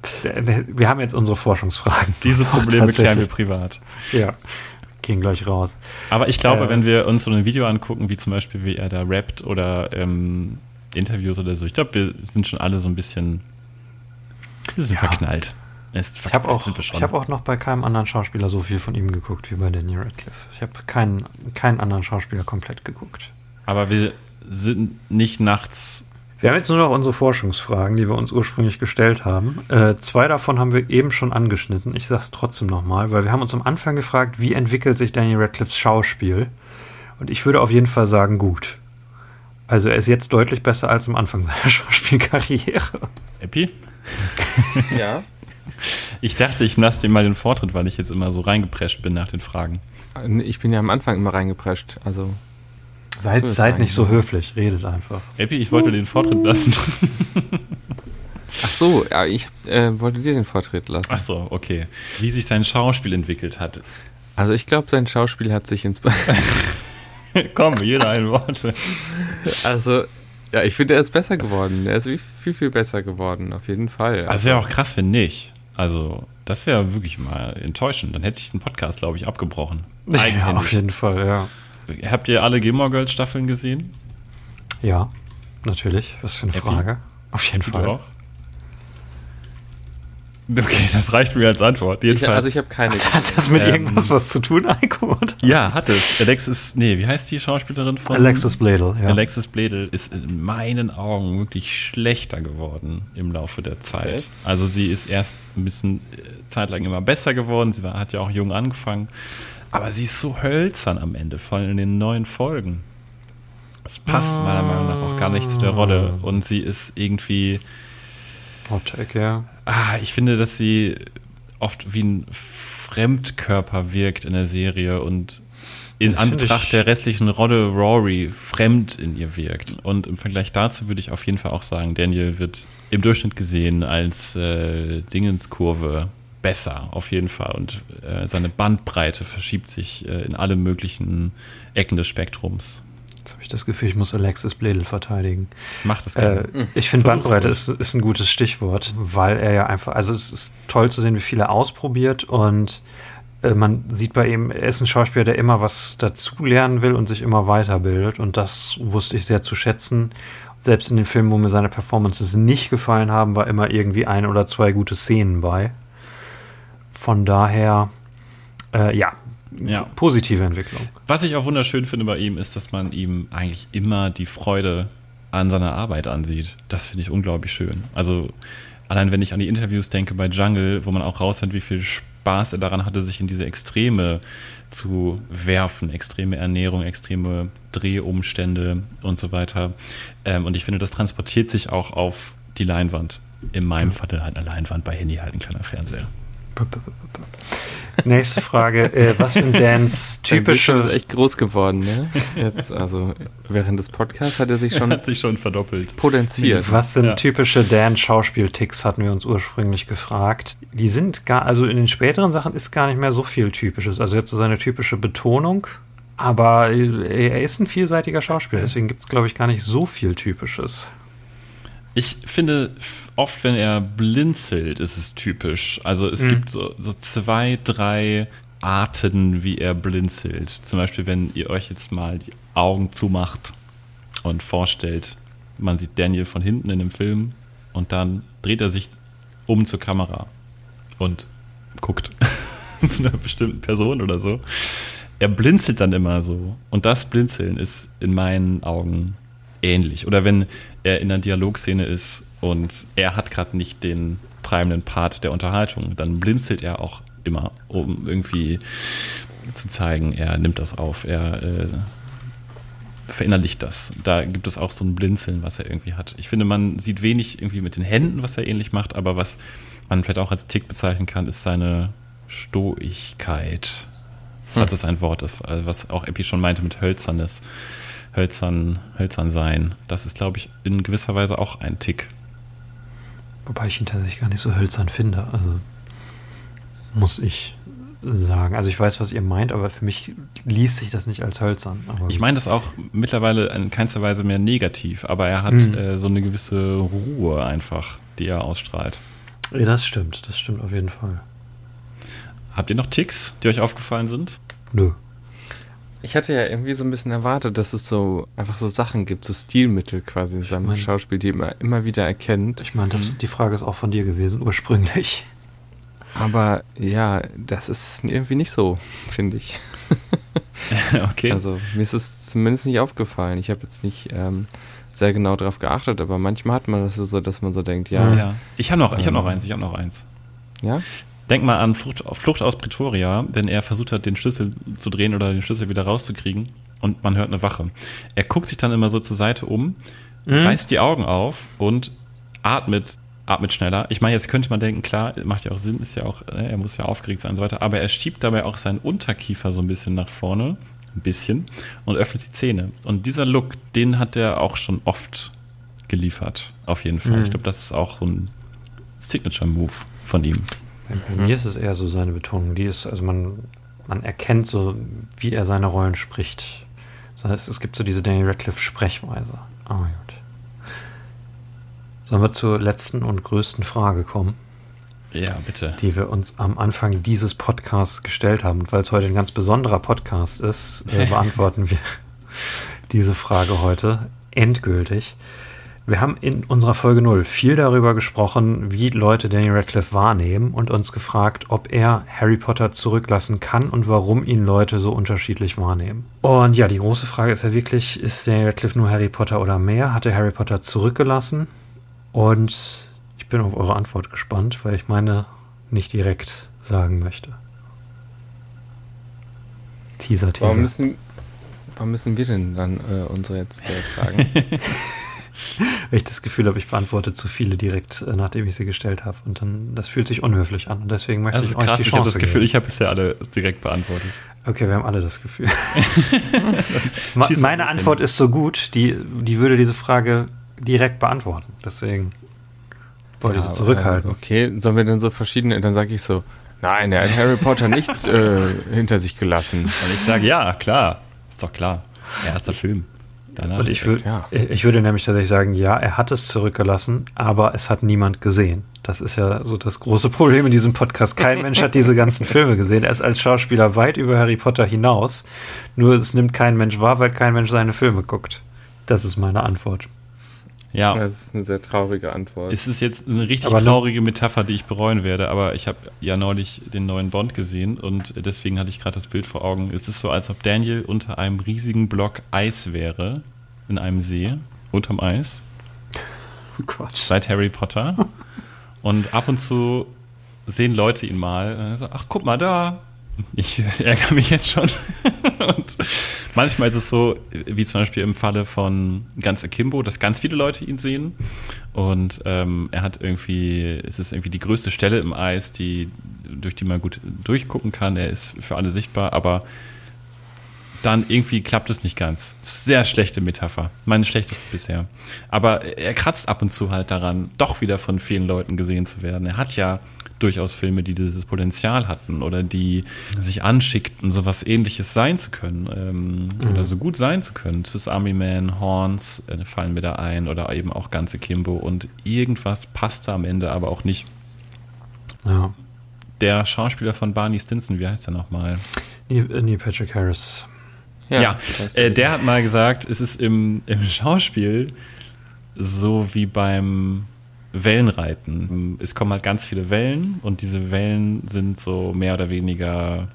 Wir haben jetzt unsere Forschungsfragen. Diese Probleme klären wir privat. Ja, gehen gleich raus. Aber ich glaube, äh, wenn wir uns so ein Video angucken, wie zum Beispiel, wie er da rappt oder ähm, Interviews oder so, ich glaube, wir sind schon alle so ein bisschen, bisschen ja. verknallt. Ist ich habe auch, hab auch noch bei keinem anderen Schauspieler so viel von ihm geguckt wie bei Daniel Radcliffe. Ich habe keinen, keinen anderen Schauspieler komplett geguckt. Aber wir sind nicht nachts. Wir haben jetzt nur noch unsere Forschungsfragen, die wir uns ursprünglich gestellt haben. Äh, zwei davon haben wir eben schon angeschnitten. Ich sage es trotzdem nochmal, weil wir haben uns am Anfang gefragt, wie entwickelt sich Daniel Radcliffes Schauspiel? Und ich würde auf jeden Fall sagen, gut. Also er ist jetzt deutlich besser als am Anfang seiner Schauspielkarriere. Epi? ja. Ich dachte, ich lasse dir mal den Vortritt, weil ich jetzt immer so reingeprescht bin nach den Fragen. Ich bin ja am Anfang immer reingeprescht, also Seid, so seid nicht so höflich, redet einfach. Epi, ich wollte uh, den Vortritt lassen. Ach so, ja, ich äh, wollte dir den Vortritt lassen. Ach so, okay. Wie sich sein Schauspiel entwickelt hat. Also ich glaube, sein Schauspiel hat sich ins... Komm, jeder ein Wort. Also, ja, ich finde, er ist besser geworden. Er ist viel, viel besser geworden, auf jeden Fall. Also, also wäre auch krass, wenn nicht. Also, das wäre wirklich mal enttäuschend. Dann hätte ich den Podcast, glaube ich, abgebrochen. Ja, auf jeden Fall, ja. Habt ihr alle Gilmore Girls Staffeln gesehen? Ja, natürlich. Was für eine Happy? Frage. Auf jeden du Fall. Auch? Okay, das reicht mir als Antwort. Jedenfalls. Ich, also ich habe keine. Hat, hat das mit ähm, irgendwas was zu tun, Eiko? Ja, hat es. Alexis, nee, wie heißt die Schauspielerin von? Alexis Bledel, ja. Alexis Bledel ist in meinen Augen wirklich schlechter geworden im Laufe der Zeit. Echt? Also sie ist erst ein bisschen äh, zeitlang immer besser geworden. Sie war, hat ja auch jung angefangen. Aber sie ist so hölzern am Ende, vor allem in den neuen Folgen. Es passt meiner Meinung nach auch gar nicht zu der Rolle. Und sie ist irgendwie. Hot take, ja. Ah, ich finde, dass sie oft wie ein Fremdkörper wirkt in der Serie und in das Anbetracht der restlichen Rolle Rory fremd in ihr wirkt. Und im Vergleich dazu würde ich auf jeden Fall auch sagen, Daniel wird im Durchschnitt gesehen als äh, Dingenskurve besser, auf jeden Fall. Und äh, seine Bandbreite verschiebt sich äh, in alle möglichen Ecken des Spektrums. Jetzt habe ich das Gefühl, ich muss Alexis Bledel verteidigen. Macht das gerne. Äh, ich finde Bandbreite ist, ist ein gutes Stichwort, weil er ja einfach, also es ist toll zu sehen, wie viel er ausprobiert und äh, man sieht bei ihm, er ist ein Schauspieler, der immer was dazu lernen will und sich immer weiterbildet und das wusste ich sehr zu schätzen selbst in den Filmen, wo mir seine Performances nicht gefallen haben, war immer irgendwie ein oder zwei gute Szenen bei. Von daher, äh, ja, Ja. positive Entwicklung. Was ich auch wunderschön finde bei ihm, ist, dass man ihm eigentlich immer die Freude an seiner Arbeit ansieht. Das finde ich unglaublich schön. Also allein wenn ich an die Interviews denke bei Jungle, wo man auch raushört, wie viel Spaß er daran hatte, sich in diese Extreme zu werfen, extreme Ernährung, extreme Drehumstände und so weiter. Ähm, und ich finde, das transportiert sich auch auf die Leinwand. In meinem Falle halt eine Leinwand, bei Handy halt ein kleiner Fernseher. Nächste Frage. Äh, was sind Dans Dein Bildschirm ist typische. echt groß geworden, ne? Jetzt, also während des Podcasts hat er sich schon Hat sich schon verdoppelt. potenziert. Was sind Ja. typische Dan-Schauspielticks, hatten wir uns ursprünglich gefragt. Die sind gar, also in den späteren Sachen ist gar nicht mehr so viel Typisches. Also jetzt so seine typische Betonung. Aber er ist ein vielseitiger Schauspieler, deswegen gibt es, glaube ich, gar nicht so viel Typisches. Ich finde, oft, wenn er blinzelt, ist es typisch. Also es Mhm. gibt so, so zwei, drei Arten, wie er blinzelt. Zum Beispiel, wenn ihr euch jetzt mal die Augen zumacht und vorstellt, man sieht Daniel von hinten in dem Film und dann dreht er sich um zur Kamera und guckt zu einer bestimmten Person oder so. Er blinzelt dann immer so. Und das Blinzeln ist in meinen Augen ähnlich. Oder wenn er in einer Dialogszene ist und er hat gerade nicht den treibenden Part der Unterhaltung, dann blinzelt er auch immer, um irgendwie zu zeigen, er nimmt das auf, er äh, verinnerlicht das. Da gibt es auch so ein Blinzeln, was er irgendwie hat. Ich finde, man sieht wenig irgendwie mit den Händen, was er ähnlich macht, aber was man vielleicht auch als Tick bezeichnen kann, ist seine Stoigkeit. Falls es ein Wort ist, also was auch Epi schon meinte mit Hölzernes, Hölzern, Hölzern sein. Das ist, glaube ich, in gewisser Weise auch ein Tick. Wobei ich ihn tatsächlich gar nicht so hölzern finde. Also muss ich sagen. Also ich weiß, was ihr meint, aber für mich liest sich das nicht als hölzern. Ich meine das auch mittlerweile in keinster Weise mehr negativ, aber er hat Mhm. äh, so eine gewisse Ruhe einfach, die er ausstrahlt. Ja, das stimmt, das stimmt auf jeden Fall. Habt ihr noch Ticks, die euch aufgefallen sind? Nö. Ich hatte ja irgendwie so ein bisschen erwartet, dass es so einfach so Sachen gibt, so Stilmittel quasi in seinem mein- Schauspiel, die man immer wieder erkennt. Ich meine, das- die Frage ist auch von dir gewesen, ursprünglich. Aber ja, das ist irgendwie nicht so, finde ich. okay. Also mir ist es zumindest nicht aufgefallen. Ich habe jetzt nicht ähm, sehr genau darauf geachtet, aber manchmal hat man das so, dass man so denkt, ja, ja. Ich habe noch, ich hab noch Ähm. eins, ich habe noch eins. ja, Denk mal an Flucht, Flucht aus Pretoria, wenn er versucht hat, den Schlüssel zu drehen oder den Schlüssel wieder rauszukriegen und man hört eine Wache. Er guckt sich dann immer so zur Seite um, Mhm. reißt die Augen auf und atmet, atmet schneller. Ich meine, jetzt könnte man denken, klar, macht ja auch Sinn, ist ja auch, äh, er muss ja aufgeregt sein und so weiter, aber er schiebt dabei auch seinen Unterkiefer so ein bisschen nach vorne, ein bisschen, und öffnet die Zähne. Und dieser Look, den hat er auch schon oft geliefert, auf jeden Fall. Mhm. Ich glaube, das ist auch so ein Signature-Move von ihm. Bei, bei mir ist es eher so seine Betonung. Die ist, also man, man erkennt so, wie er seine Rollen spricht. Das heißt, es gibt so diese Daniel Radcliffe-Sprechweise. Ah, gut. Sollen wir zur letzten und größten Frage kommen, Ja, bitte. die wir uns am Anfang dieses Podcasts gestellt haben. Und weil es heute ein ganz besonderer Podcast ist, äh, beantworten wir diese Frage heute endgültig. Wir haben in unserer Folge 0 viel darüber gesprochen, wie Leute Daniel Radcliffe wahrnehmen und uns gefragt, ob er Harry Potter zurücklassen kann und warum ihn Leute so unterschiedlich wahrnehmen. Und ja, die große Frage ist ja wirklich, ist Daniel Radcliffe nur Harry Potter oder mehr? Hat er Harry Potter zurückgelassen? Und ich bin auf eure Antwort gespannt, weil ich meine nicht direkt sagen möchte. Teaser, Teaser. warum müssen, warum müssen wir denn dann äh, unsere jetzt direkt sagen? Weil ich das Gefühl habe, ich beantworte zu viele direkt, äh, nachdem ich sie gestellt habe. Und dann, das fühlt sich unhöflich an. Und deswegen möchte Das ich euch krass, die ich habe Chance das Gefühl, geben. ich habe bisher alle direkt beantwortet. Okay, wir haben alle das Gefühl. Meine Antwort ist so gut, die, die würde diese Frage direkt beantworten. Deswegen wollte ich sie Ja, zurückhalten. Okay, sollen wir dann so verschiedene, dann sage ich so, nein, er hat Harry Potter nicht äh, hinter sich gelassen. Und ich sage, ja, klar. Ist doch klar. Erster Film. Danach Und ich, direkt. würd, ja. ich würde nämlich tatsächlich sagen, ja, er hat es zurückgelassen, aber es hat niemand gesehen. Das ist ja so das große Problem in diesem Podcast. Kein Mensch hat diese ganzen Filme gesehen. Er ist als Schauspieler weit über Harry Potter hinaus. Nur es nimmt kein Mensch wahr, weil kein Mensch seine Filme guckt. Das ist meine Antwort. Ja. Das ist eine sehr traurige Antwort. Es ist jetzt eine richtig Aber traurige Metapher, die ich bereuen werde, aber ich habe ja neulich den neuen Bond gesehen und deswegen hatte ich gerade das Bild vor Augen. Es ist so, als ob Daniel unter einem riesigen Block Eis wäre, in einem See, unterm Eis, Oh Gott. seit Harry Potter. Und ab und zu sehen Leute ihn mal, so, ach guck mal da. Ich ärgere mich jetzt schon. und manchmal ist es so, wie zum Beispiel im Falle von ganz Akimbo, dass ganz viele Leute ihn sehen. Und ähm, er hat irgendwie, es ist irgendwie die größte Stelle im Eis, die, durch die man gut durchgucken kann. Er ist für alle sichtbar, aber dann irgendwie klappt es nicht ganz. Sehr schlechte Metapher. Meine schlechteste bisher. Aber er kratzt ab und zu halt daran, doch wieder von vielen Leuten gesehen zu werden. Er hat ja durchaus Filme, die dieses Potenzial hatten oder die sich anschickten, sowas ähnliches sein zu können ähm, oder so gut sein zu können. Swiss Army Man, Horns äh, fallen mir da ein oder eben auch ganze Kimbo und irgendwas passte am Ende aber auch nicht. Ja. Der Schauspieler von Barney Stinson, wie heißt der nochmal? Neil, äh, Patrick Harris. Ja, das äh, der hat mal gesagt, es ist im, im Schauspiel so wie beim Wellenreiten. Es kommen halt ganz viele Wellen und diese Wellen sind so mehr oder weniger,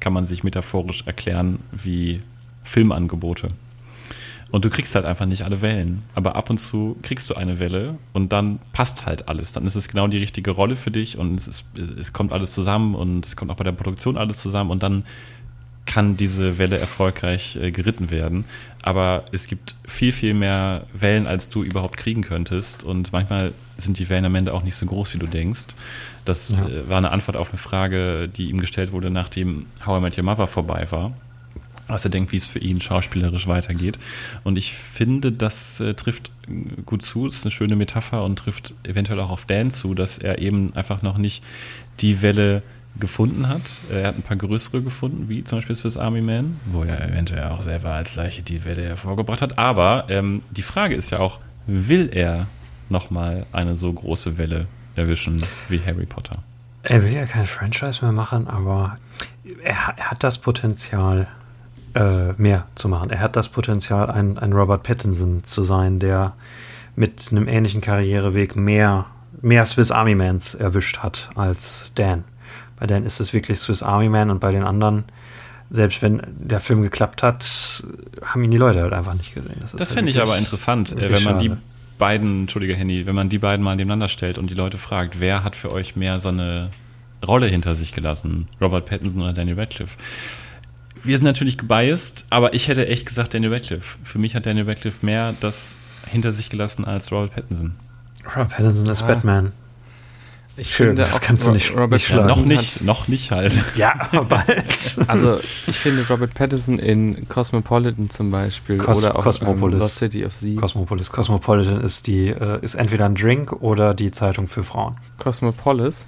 kann man sich metaphorisch erklären, wie Filmangebote. Und du kriegst halt einfach nicht alle Wellen. Aber ab und zu kriegst du eine Welle und dann passt halt alles. Dann ist es genau die richtige Rolle für dich und es, ist, es kommt alles zusammen und es kommt auch bei der Produktion alles zusammen und dann kann diese Welle erfolgreich äh, geritten werden. Aber es gibt viel, viel mehr Wellen, als du überhaupt kriegen könntest. Und manchmal sind die Wellen am Ende auch nicht so groß, wie du denkst. Das Ja. äh, war eine Antwort auf eine Frage, die ihm gestellt wurde, nachdem How I Met Your Mother vorbei war. Was er denkt, wie es für ihn schauspielerisch weitergeht. Und ich finde, das äh, trifft äh, gut zu. Das ist eine schöne Metapher und trifft eventuell auch auf Dan zu, dass er eben einfach noch nicht die Welle gefunden hat. Er hat ein paar größere gefunden, wie zum Beispiel Swiss Army Man, wo er eventuell auch selber als Leiche die Welle hervorgebracht hat. Aber ähm, die Frage ist ja auch, will er nochmal eine so große Welle erwischen wie Harry Potter? Er will ja kein Franchise mehr machen, aber er, er hat das Potenzial, äh, mehr zu machen. Er hat das Potenzial, ein, ein Robert Pattinson zu sein, der mit einem ähnlichen Karriereweg mehr, mehr Swiss Army Mans erwischt hat als Dan. Bei Dan ist es wirklich Swiss Army Man und bei den anderen, selbst wenn der Film geklappt hat, haben ihn die Leute halt einfach nicht gesehen. ist Das ja fände ich aber interessant, äh, wenn man die beiden, entschuldige Henny, wenn man die beiden mal nebeneinander stellt und die Leute fragt, wer hat für euch mehr so eine Rolle hinter sich gelassen? Robert Pattinson oder Daniel Radcliffe? Wir sind natürlich gebiased, aber ich hätte echt gesagt Daniel Radcliffe. Für mich hat Daniel Radcliffe mehr das hinter sich gelassen als Robert Pattinson. Robert Pattinson ist Ah. Batman. Ich Schön, finde das auch kannst du nicht- Robert nicht Ja, noch nicht, noch nicht halt. Ja, aber bald. Also ich finde Robert Pattinson in Cosmopolitan zum Beispiel Cos- oder auch Cosmopolis. ähm, Lost City of Z. Cosmopolis. Cosmopolitan ist die, äh, ist entweder ein Drink oder die Zeitung für Frauen. Cosmopolis.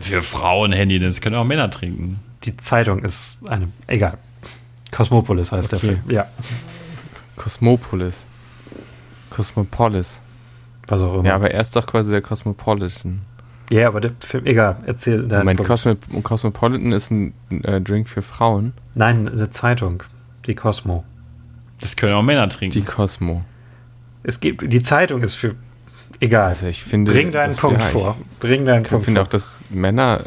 Für Frauen, Henny, das können auch Männer trinken. Die Zeitung ist eine, egal. Cosmopolis heißt Okay. der Film. Ja, Cosmopolis. Cosmopolis. was auch immer. Ja, aber er ist doch quasi der Cosmopolitan. Ja, aber der Film, egal, erzähl deinen Moment. Cosmo Cosmopolitan ist ein äh, Drink für Frauen. Nein, eine Zeitung. Die Cosmo. Das können auch Männer trinken. Die Cosmo. Es gibt, die Zeitung ist für, egal. Also ich finde, Bring deinen Punkt wir- vor. Bring deinen Ich Punkt finde vor. auch, dass Männer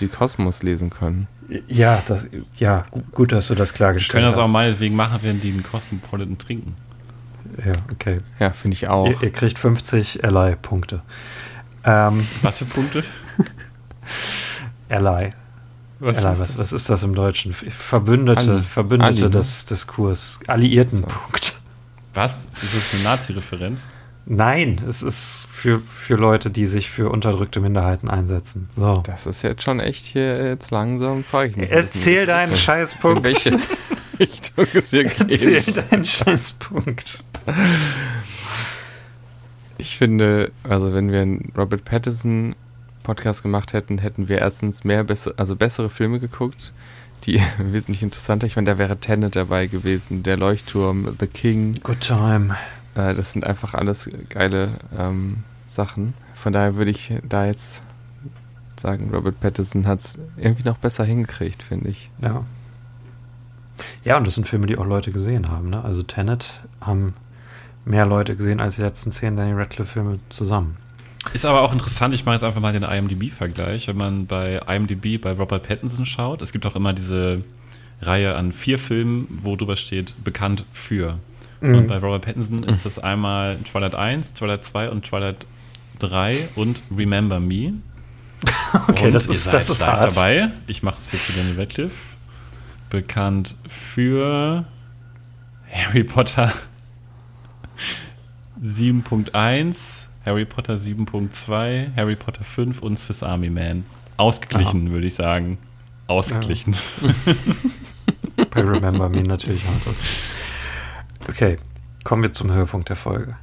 die Kosmos lesen können. ja, das, ja, gu- gut, dass du das Die klargestellt können das hast. auch meinetwegen machen, wenn die einen Cosmopolitan trinken. Ja, okay. Ja, finde ich auch. Ihr, ihr kriegt 50 Ally-Punkte. Ähm, Was für Punkte? Ally. Was Ally, ist was, das? was ist das im Deutschen? Verbündete, Ali. Verbündete Ali, ne? des, des Kurs. Alliierten So. Punkt. Was? Ist das eine Nazi-Referenz? Nein, es ist für, für Leute, die sich für unterdrückte Minderheiten einsetzen. So. Das ist jetzt schon echt hier jetzt langsam, frage ich mich. Erzähl deinen in Scheißpunkt. welche Richtung es hier Erzähl geht. deinen Scheißpunkt. Ich finde, also wenn wir einen Robert Pattinson Podcast gemacht hätten, hätten wir erstens mehr bessere, also bessere Filme geguckt, die wesentlich interessanter. Ich meine, da wäre Tenet dabei gewesen, Der Leuchtturm, The King. Good time. Äh, das sind einfach alles geile ähm, Sachen. Von daher würde ich da jetzt sagen, Robert Pattinson hat es irgendwie noch besser hingekriegt, finde ich. Ja. Ja, und das sind Filme, die auch Leute gesehen haben. Ne? Also Tenet haben mehr Leute gesehen als die letzten zehn Daniel Radcliffe-Filme zusammen. Ist aber auch interessant, ich mache jetzt einfach mal den IMDb-Vergleich. Wenn man bei IMDb bei Robert Pattinson schaut, es gibt auch immer diese Reihe an vier Filmen, wo drüber steht, bekannt für. Mhm. Und bei Robert Pattinson ist das einmal Twilight 1, Twilight 2 und Twilight 3 und Remember Me. Okay, und das ist, das ist hart. dabei. Ich mache es jetzt für Daniel Radcliffe. Bekannt für Harry Potter 7.1, Harry Potter 7.2, Harry Potter 5 und Swiss Army Man. Ausgeglichen, würde ich sagen. Ausgeglichen. Bei Remember Me natürlich hart. Okay, kommen wir zum Höhepunkt der Folge.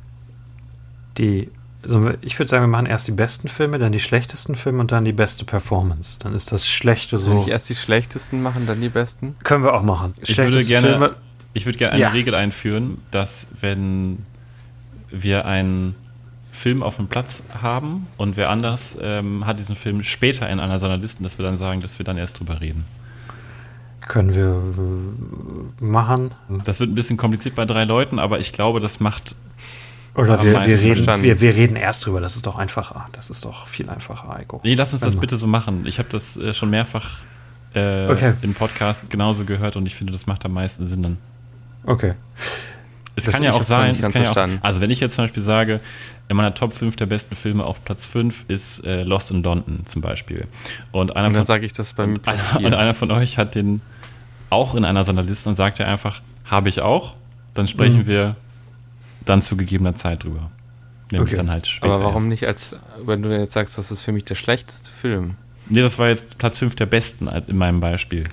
Die, also ich würde sagen, wir machen erst die besten Filme, dann die schlechtesten Filme und dann die beste Performance. Dann ist das Schlechte so. ich erst die schlechtesten machen, dann die besten? Können wir auch machen. Ich würde gerne- Filme, Ich würde gerne eine Ja. Regel einführen, dass wenn wir einen Film auf dem Platz haben und wer anders ähm, hat diesen Film später in einer seiner Listen, dass wir dann sagen, dass wir dann erst drüber reden. können wir äh, machen. Das wird ein bisschen kompliziert bei drei Leuten, aber ich glaube, das macht. Oder wir, wir, reden, wir, wir reden erst drüber. Das ist doch einfacher. Das ist doch viel einfacher, Eiko. Nee, lass uns das bitte so machen. Ich habe das äh, schon mehrfach äh, Okay. in Podcasts genauso gehört und ich finde, das macht am meisten Sinn dann. Okay. Es Das- kann ja auch sein, es kann ja auch, also wenn ich jetzt zum Beispiel sage, in meiner Top 5 der besten Filme auf Platz 5 ist äh, Lost in London zum Beispiel. Und einer Und dann von, sage ich das beim und Platz einer, und einer von euch hat den auch in einer seiner Listen und sagt ja einfach, habe ich auch. Dann sprechen Mhm. wir dann zu gegebener Zeit drüber. Nämlich Okay. dann halt später. Aber warum erst. nicht als, wenn du jetzt sagst, das ist für mich der schlechteste Film? Nee, das war jetzt Platz 5 der besten in meinem Beispiel.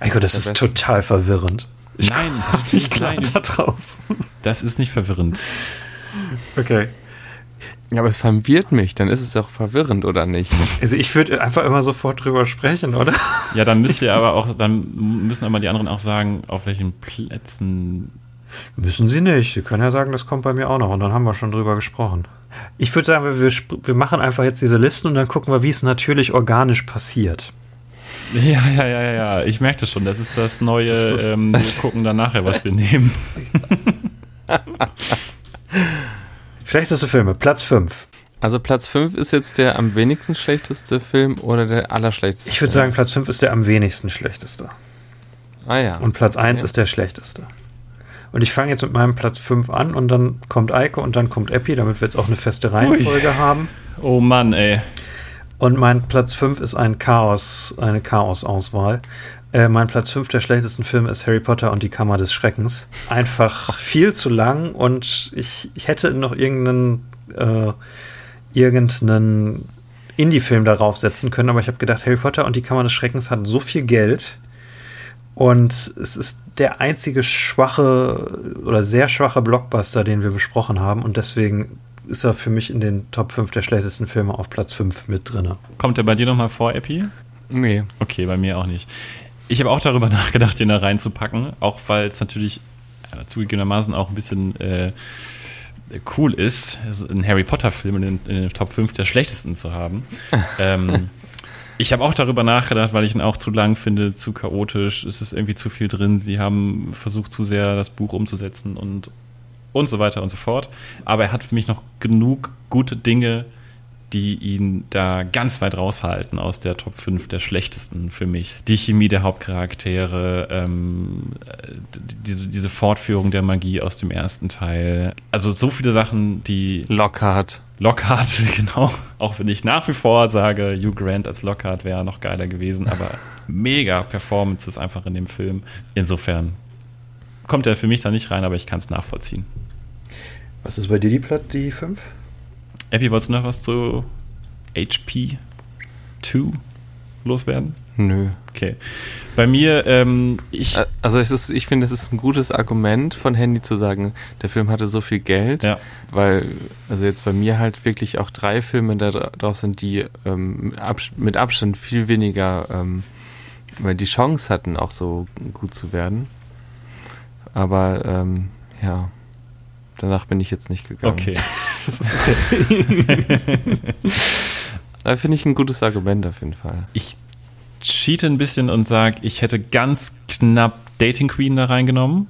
Eiko, das Der ist Beste. total verwirrend. Nein, das Ich ist, klar nein, da draußen. das ist nicht verwirrend. Okay. Ja, aber es verwirrt mich, dann ist es doch verwirrend, oder nicht? Also ich würde einfach immer sofort drüber sprechen, oder? Ja, dann müsst ihr aber auch, dann müssen aber die anderen auch sagen, auf welchen Plätzen. Müssen sie nicht. Sie können ja sagen, das kommt bei mir auch noch und dann haben wir schon drüber gesprochen. Ich würde sagen, wir, wir machen einfach jetzt diese Listen und dann gucken wir, wie es natürlich organisch passiert. Ja, ja, ja, ja, ja. Ich merke das schon. Das ist das neue. Das ist- ähm, wir gucken dann nachher, was wir nehmen. Schlechteste Filme, Platz 5. Also Platz 5 ist jetzt der am wenigsten schlechteste Film oder der allerschlechteste? Ich würde sagen, Platz 5 ist der am wenigsten schlechteste. Ah ja. Und Platz 1 Okay. ist der schlechteste. Und ich fange jetzt mit meinem Platz 5 an und dann kommt Eike und dann kommt Epi, damit wir jetzt auch eine feste Reihenfolge haben. Oh Mann, ey. Und mein Platz 5 ist ein Chaos, eine Chaos-Auswahl. Äh, mein Platz 5 der schlechtesten Filme ist Harry Potter und die Kammer des Schreckens. Einfach viel zu lang und ich, ich hätte noch irgendeinen, äh, irgendeinen Indie-Film darauf setzen können, aber ich habe gedacht, Harry Potter und die Kammer des Schreckens hat so viel Geld und es ist der einzige schwache oder sehr schwache Blockbuster, den wir besprochen haben und deswegen ist er für mich in den Top 5 der schlechtesten Filme auf Platz 5 mit drin. Kommt der bei dir nochmal vor, Epi? Nee. Okay, bei mir auch nicht. Ich habe auch darüber nachgedacht, den da reinzupacken, auch weil es natürlich äh, zugegebenermaßen auch ein bisschen äh, cool ist, einen Harry Potter-Film in, den- in den Top 5 der schlechtesten zu haben. ähm, ich habe auch darüber nachgedacht, weil ich ihn auch zu lang finde, zu chaotisch, es ist irgendwie zu viel drin. Sie haben versucht, zu sehr das Buch umzusetzen und, und so weiter und so fort. Aber er hat für mich noch genug gute Dinge, die ihn da ganz weit raushalten aus der Top 5 der schlechtesten für mich. Die Chemie der Hauptcharaktere, ähm, äh, diese, diese Fortführung der Magie aus dem ersten Teil. Also so viele Sachen, die Lockhart. Lockhart, genau. Auch wenn ich nach wie vor sage, Hugh Grant als Lockhart wäre noch geiler gewesen, aber mega Performances einfach in dem Film. Insofern kommt er für mich da nicht rein, aber ich kann es nachvollziehen. Was ist bei dir die Platte, die 5? Abby, wolltest du noch was zu HP 2 loswerden? Nö. Okay. Bei mir, ähm, ich. Also es ist, ich finde, es ist ein gutes Argument von Handy zu sagen, der Film hatte so viel Geld, Ja. weil, also jetzt bei mir halt wirklich auch drei Filme da dra- drauf sind, die ähm, mit Abstand viel weniger ähm, weil die Chance hatten, auch so gut zu werden. Aber ähm, ja, danach bin ich jetzt nicht gegangen. Okay. Da finde ich ein gutes Argument auf jeden Fall. Ich cheate ein bisschen und sage, ich hätte ganz knapp Dating Queen da reingenommen.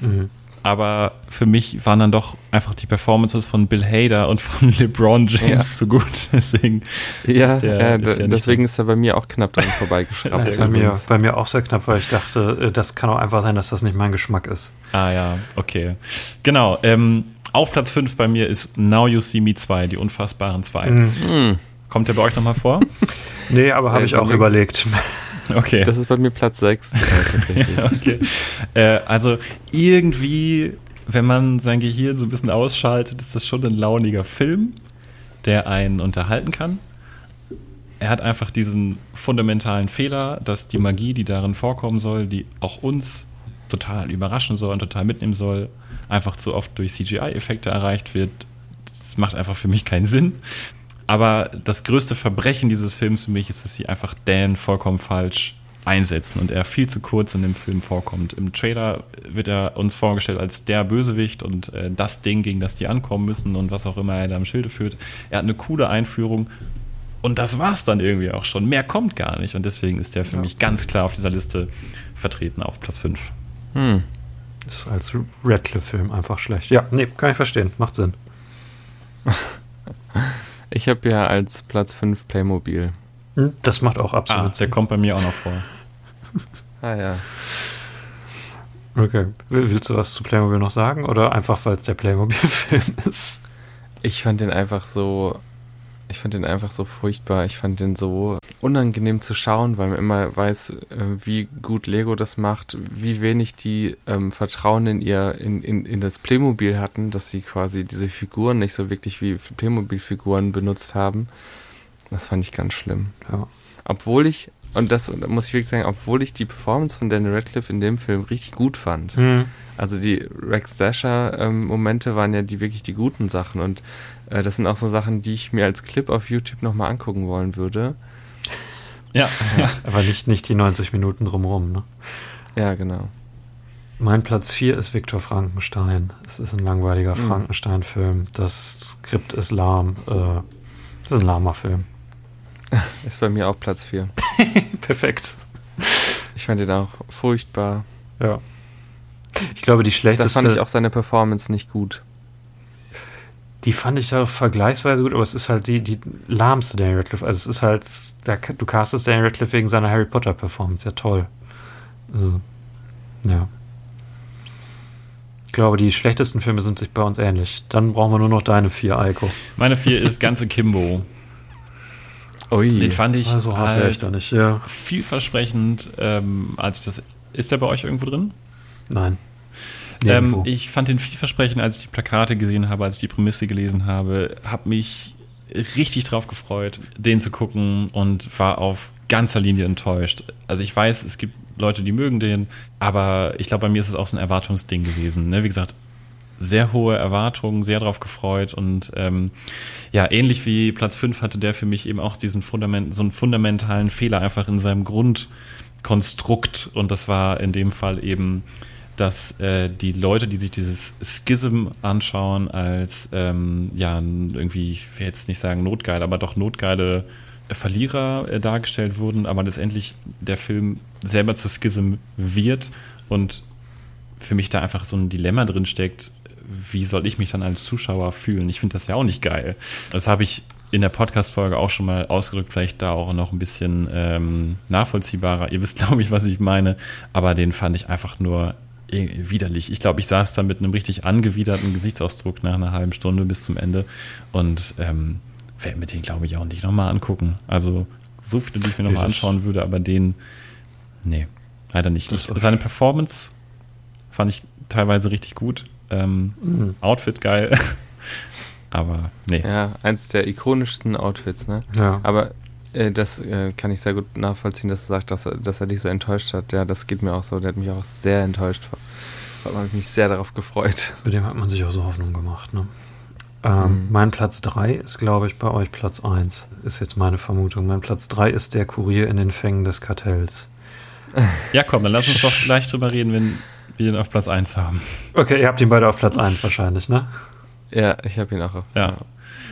Mhm. Aber für mich waren dann doch einfach die Performances von Bill Hader und von LeBron James Ja. so gut. Deswegen Ja, ist der- äh, ist der deswegen ist er bei mir auch knapp dran vorbeigeschraubt. bei, mir, bei mir auch sehr knapp, weil ich dachte, äh, das kann auch einfach sein, dass das nicht mein Geschmack ist. Ah ja, okay. Genau. Ähm, auf Platz 5 bei mir ist Now You See Me 2, die unfassbaren zwei. Mhm. Hm, Kommt der bei euch nochmal vor? Nee, aber habe Äh, ich auch überlegt. Okay. das ist bei mir Platz 6 äh, tatsächlich. okay. Äh, also irgendwie, wenn man sein Gehirn so ein bisschen ausschaltet, ist das schon ein launiger Film, der einen unterhalten kann. Er hat einfach diesen fundamentalen Fehler, dass die Magie, die darin vorkommen soll, die auch uns total überraschen soll und total mitnehmen soll, einfach zu oft durch CGI-Effekte erreicht wird. Das macht einfach für mich keinen Sinn. Aber das größte Verbrechen dieses Films für mich ist, dass sie einfach Dan vollkommen falsch einsetzen und er viel zu kurz in dem Film vorkommt. Im Trailer wird er uns vorgestellt als der Bösewicht und äh, das Ding, gegen das die ankommen müssen und was auch immer er da im Schilde führt. Er hat eine coole Einführung und das war's dann irgendwie auch schon. Mehr kommt gar nicht und deswegen ist der für mich ganz klar auf dieser Liste vertreten auf Platz 5. Hm. Ist als Radcliffe-Film einfach schlecht. Ja, nee, kann ich verstehen. Macht Sinn. Ich habe ja als Platz 5 Playmobil. Hm, Das macht auch Ah, absolut der Sinn. kommt bei mir auch noch vor. Ah ja. Okay. Will- Willst du was zu Playmobil noch sagen? Oder einfach, weil es der Playmobil-Film ist? Ich fand den einfach so. Ich fand den einfach so furchtbar. Ich fand den so unangenehm zu schauen, weil man immer weiß, äh, wie gut Lego das macht, wie wenig die ähm, Vertrauen in ihr, in, in, in das Playmobil hatten, dass sie quasi diese Figuren nicht so wirklich wie Playmobil-Figuren benutzt haben. Das fand ich ganz schlimm. Ja. Obwohl ich, und das muss ich wirklich sagen, obwohl ich die Performance von Daniel Radcliffe in dem Film richtig gut fand. Hm. Also die Rex Dasher-Momente waren ja die wirklich die guten Sachen und äh, das sind auch so Sachen, die ich mir als Clip auf YouTube nochmal angucken wollen würde. Ja, Aber nicht, nicht die 90 Minuten drumherum, ne? Ja, genau. Mein Platz 4 ist Viktor Frankenstein. Es ist ein langweiliger Mhm. Frankenstein-Film. Das Skript ist lahm. Äh, das ist ein lahmer Film. Ist bei mir auch Platz 4. Perfekt. Ich fand den auch furchtbar. Ja. Ich glaube, die Da schlechteste. fand ich auch seine Performance nicht gut. Die fand ich auch vergleichsweise gut, aber es ist halt die, die lahmste Daniel Radcliffe. Also es ist halt, da, du castest Daniel Radcliffe wegen seiner Harry Potter Performance. Ja, toll. Also, ja. Ich glaube, die schlechtesten Filme sind sich bei uns ähnlich. Dann brauchen wir nur noch deine vier, Eiko. meine 4 ist ganze Kimbo. Ui. Den fand ich Also hart wäre ich halt da nicht, ja. vielversprechend, ähm, als ich das. Ist der bei euch irgendwo drin? Nein. Ähm, ich fand den vielversprechend, als ich die Plakate gesehen habe, als ich die Prämisse gelesen habe, habe mich richtig drauf gefreut, den zu gucken und war auf ganzer Linie enttäuscht. Also ich weiß, es gibt Leute, die mögen den, aber ich glaube, bei mir ist es auch so ein Erwartungsding gewesen. Ne? Wie gesagt, sehr hohe Erwartungen, sehr drauf gefreut und ähm, ja, ähnlich wie Platz 5 hatte der für mich eben auch diesen Fundament, so einen fundamentalen Fehler einfach in seinem Grundkonstrukt und das war in dem Fall eben, dass äh, die Leute, die sich dieses Schism anschauen, als ähm, ja, irgendwie, ich will jetzt nicht sagen notgeil, aber doch notgeile Verlierer äh, dargestellt wurden, aber letztendlich der Film selber zu Schism wird und für mich da einfach so ein Dilemma drin steckt, wie soll ich mich dann als Zuschauer fühlen? Ich finde das ja auch nicht geil. Das habe ich in der Podcast-Folge auch schon mal ausgedrückt, vielleicht da auch noch ein bisschen ähm, nachvollziehbarer. Ihr wisst, glaube ich, was ich meine, aber den fand ich einfach nur widerlich. Ich glaube, ich saß da mit einem richtig angewiderten Gesichtsausdruck nach einer halben Stunde bis zum Ende und ähm, werde mir den, glaube ich, auch nicht nochmal angucken. Also so viele, die ich mir nochmal anschauen würde, aber den, nee, leider nicht. Ich, seine Performance fand ich teilweise richtig gut. Ähm, Mhm. Outfit geil. Aber nee. Ja, eins der ikonischsten Outfits, ne? Ja. Aber das äh, kann ich sehr gut nachvollziehen, dass du sagst, dass er, dass er dich so enttäuscht hat. Ja, das geht mir auch so. Der hat mich auch sehr enttäuscht. Da habe ich mich sehr darauf gefreut. Mit dem hat man sich auch so Hoffnung gemacht. Ne? Ähm, Mhm. Mein Platz 3 ist, glaube ich, bei euch Platz 1. Ist jetzt meine Vermutung. Mein Platz 3 ist der Kurier in den Fängen des Kartells. Ja, komm, dann lass uns doch gleich drüber reden, wenn wir den auf Platz 1 haben. Okay, ihr habt ihn beide auf Platz 1 wahrscheinlich, ne? Ja, ich habe ihn auch. Auf, Ja. Ja,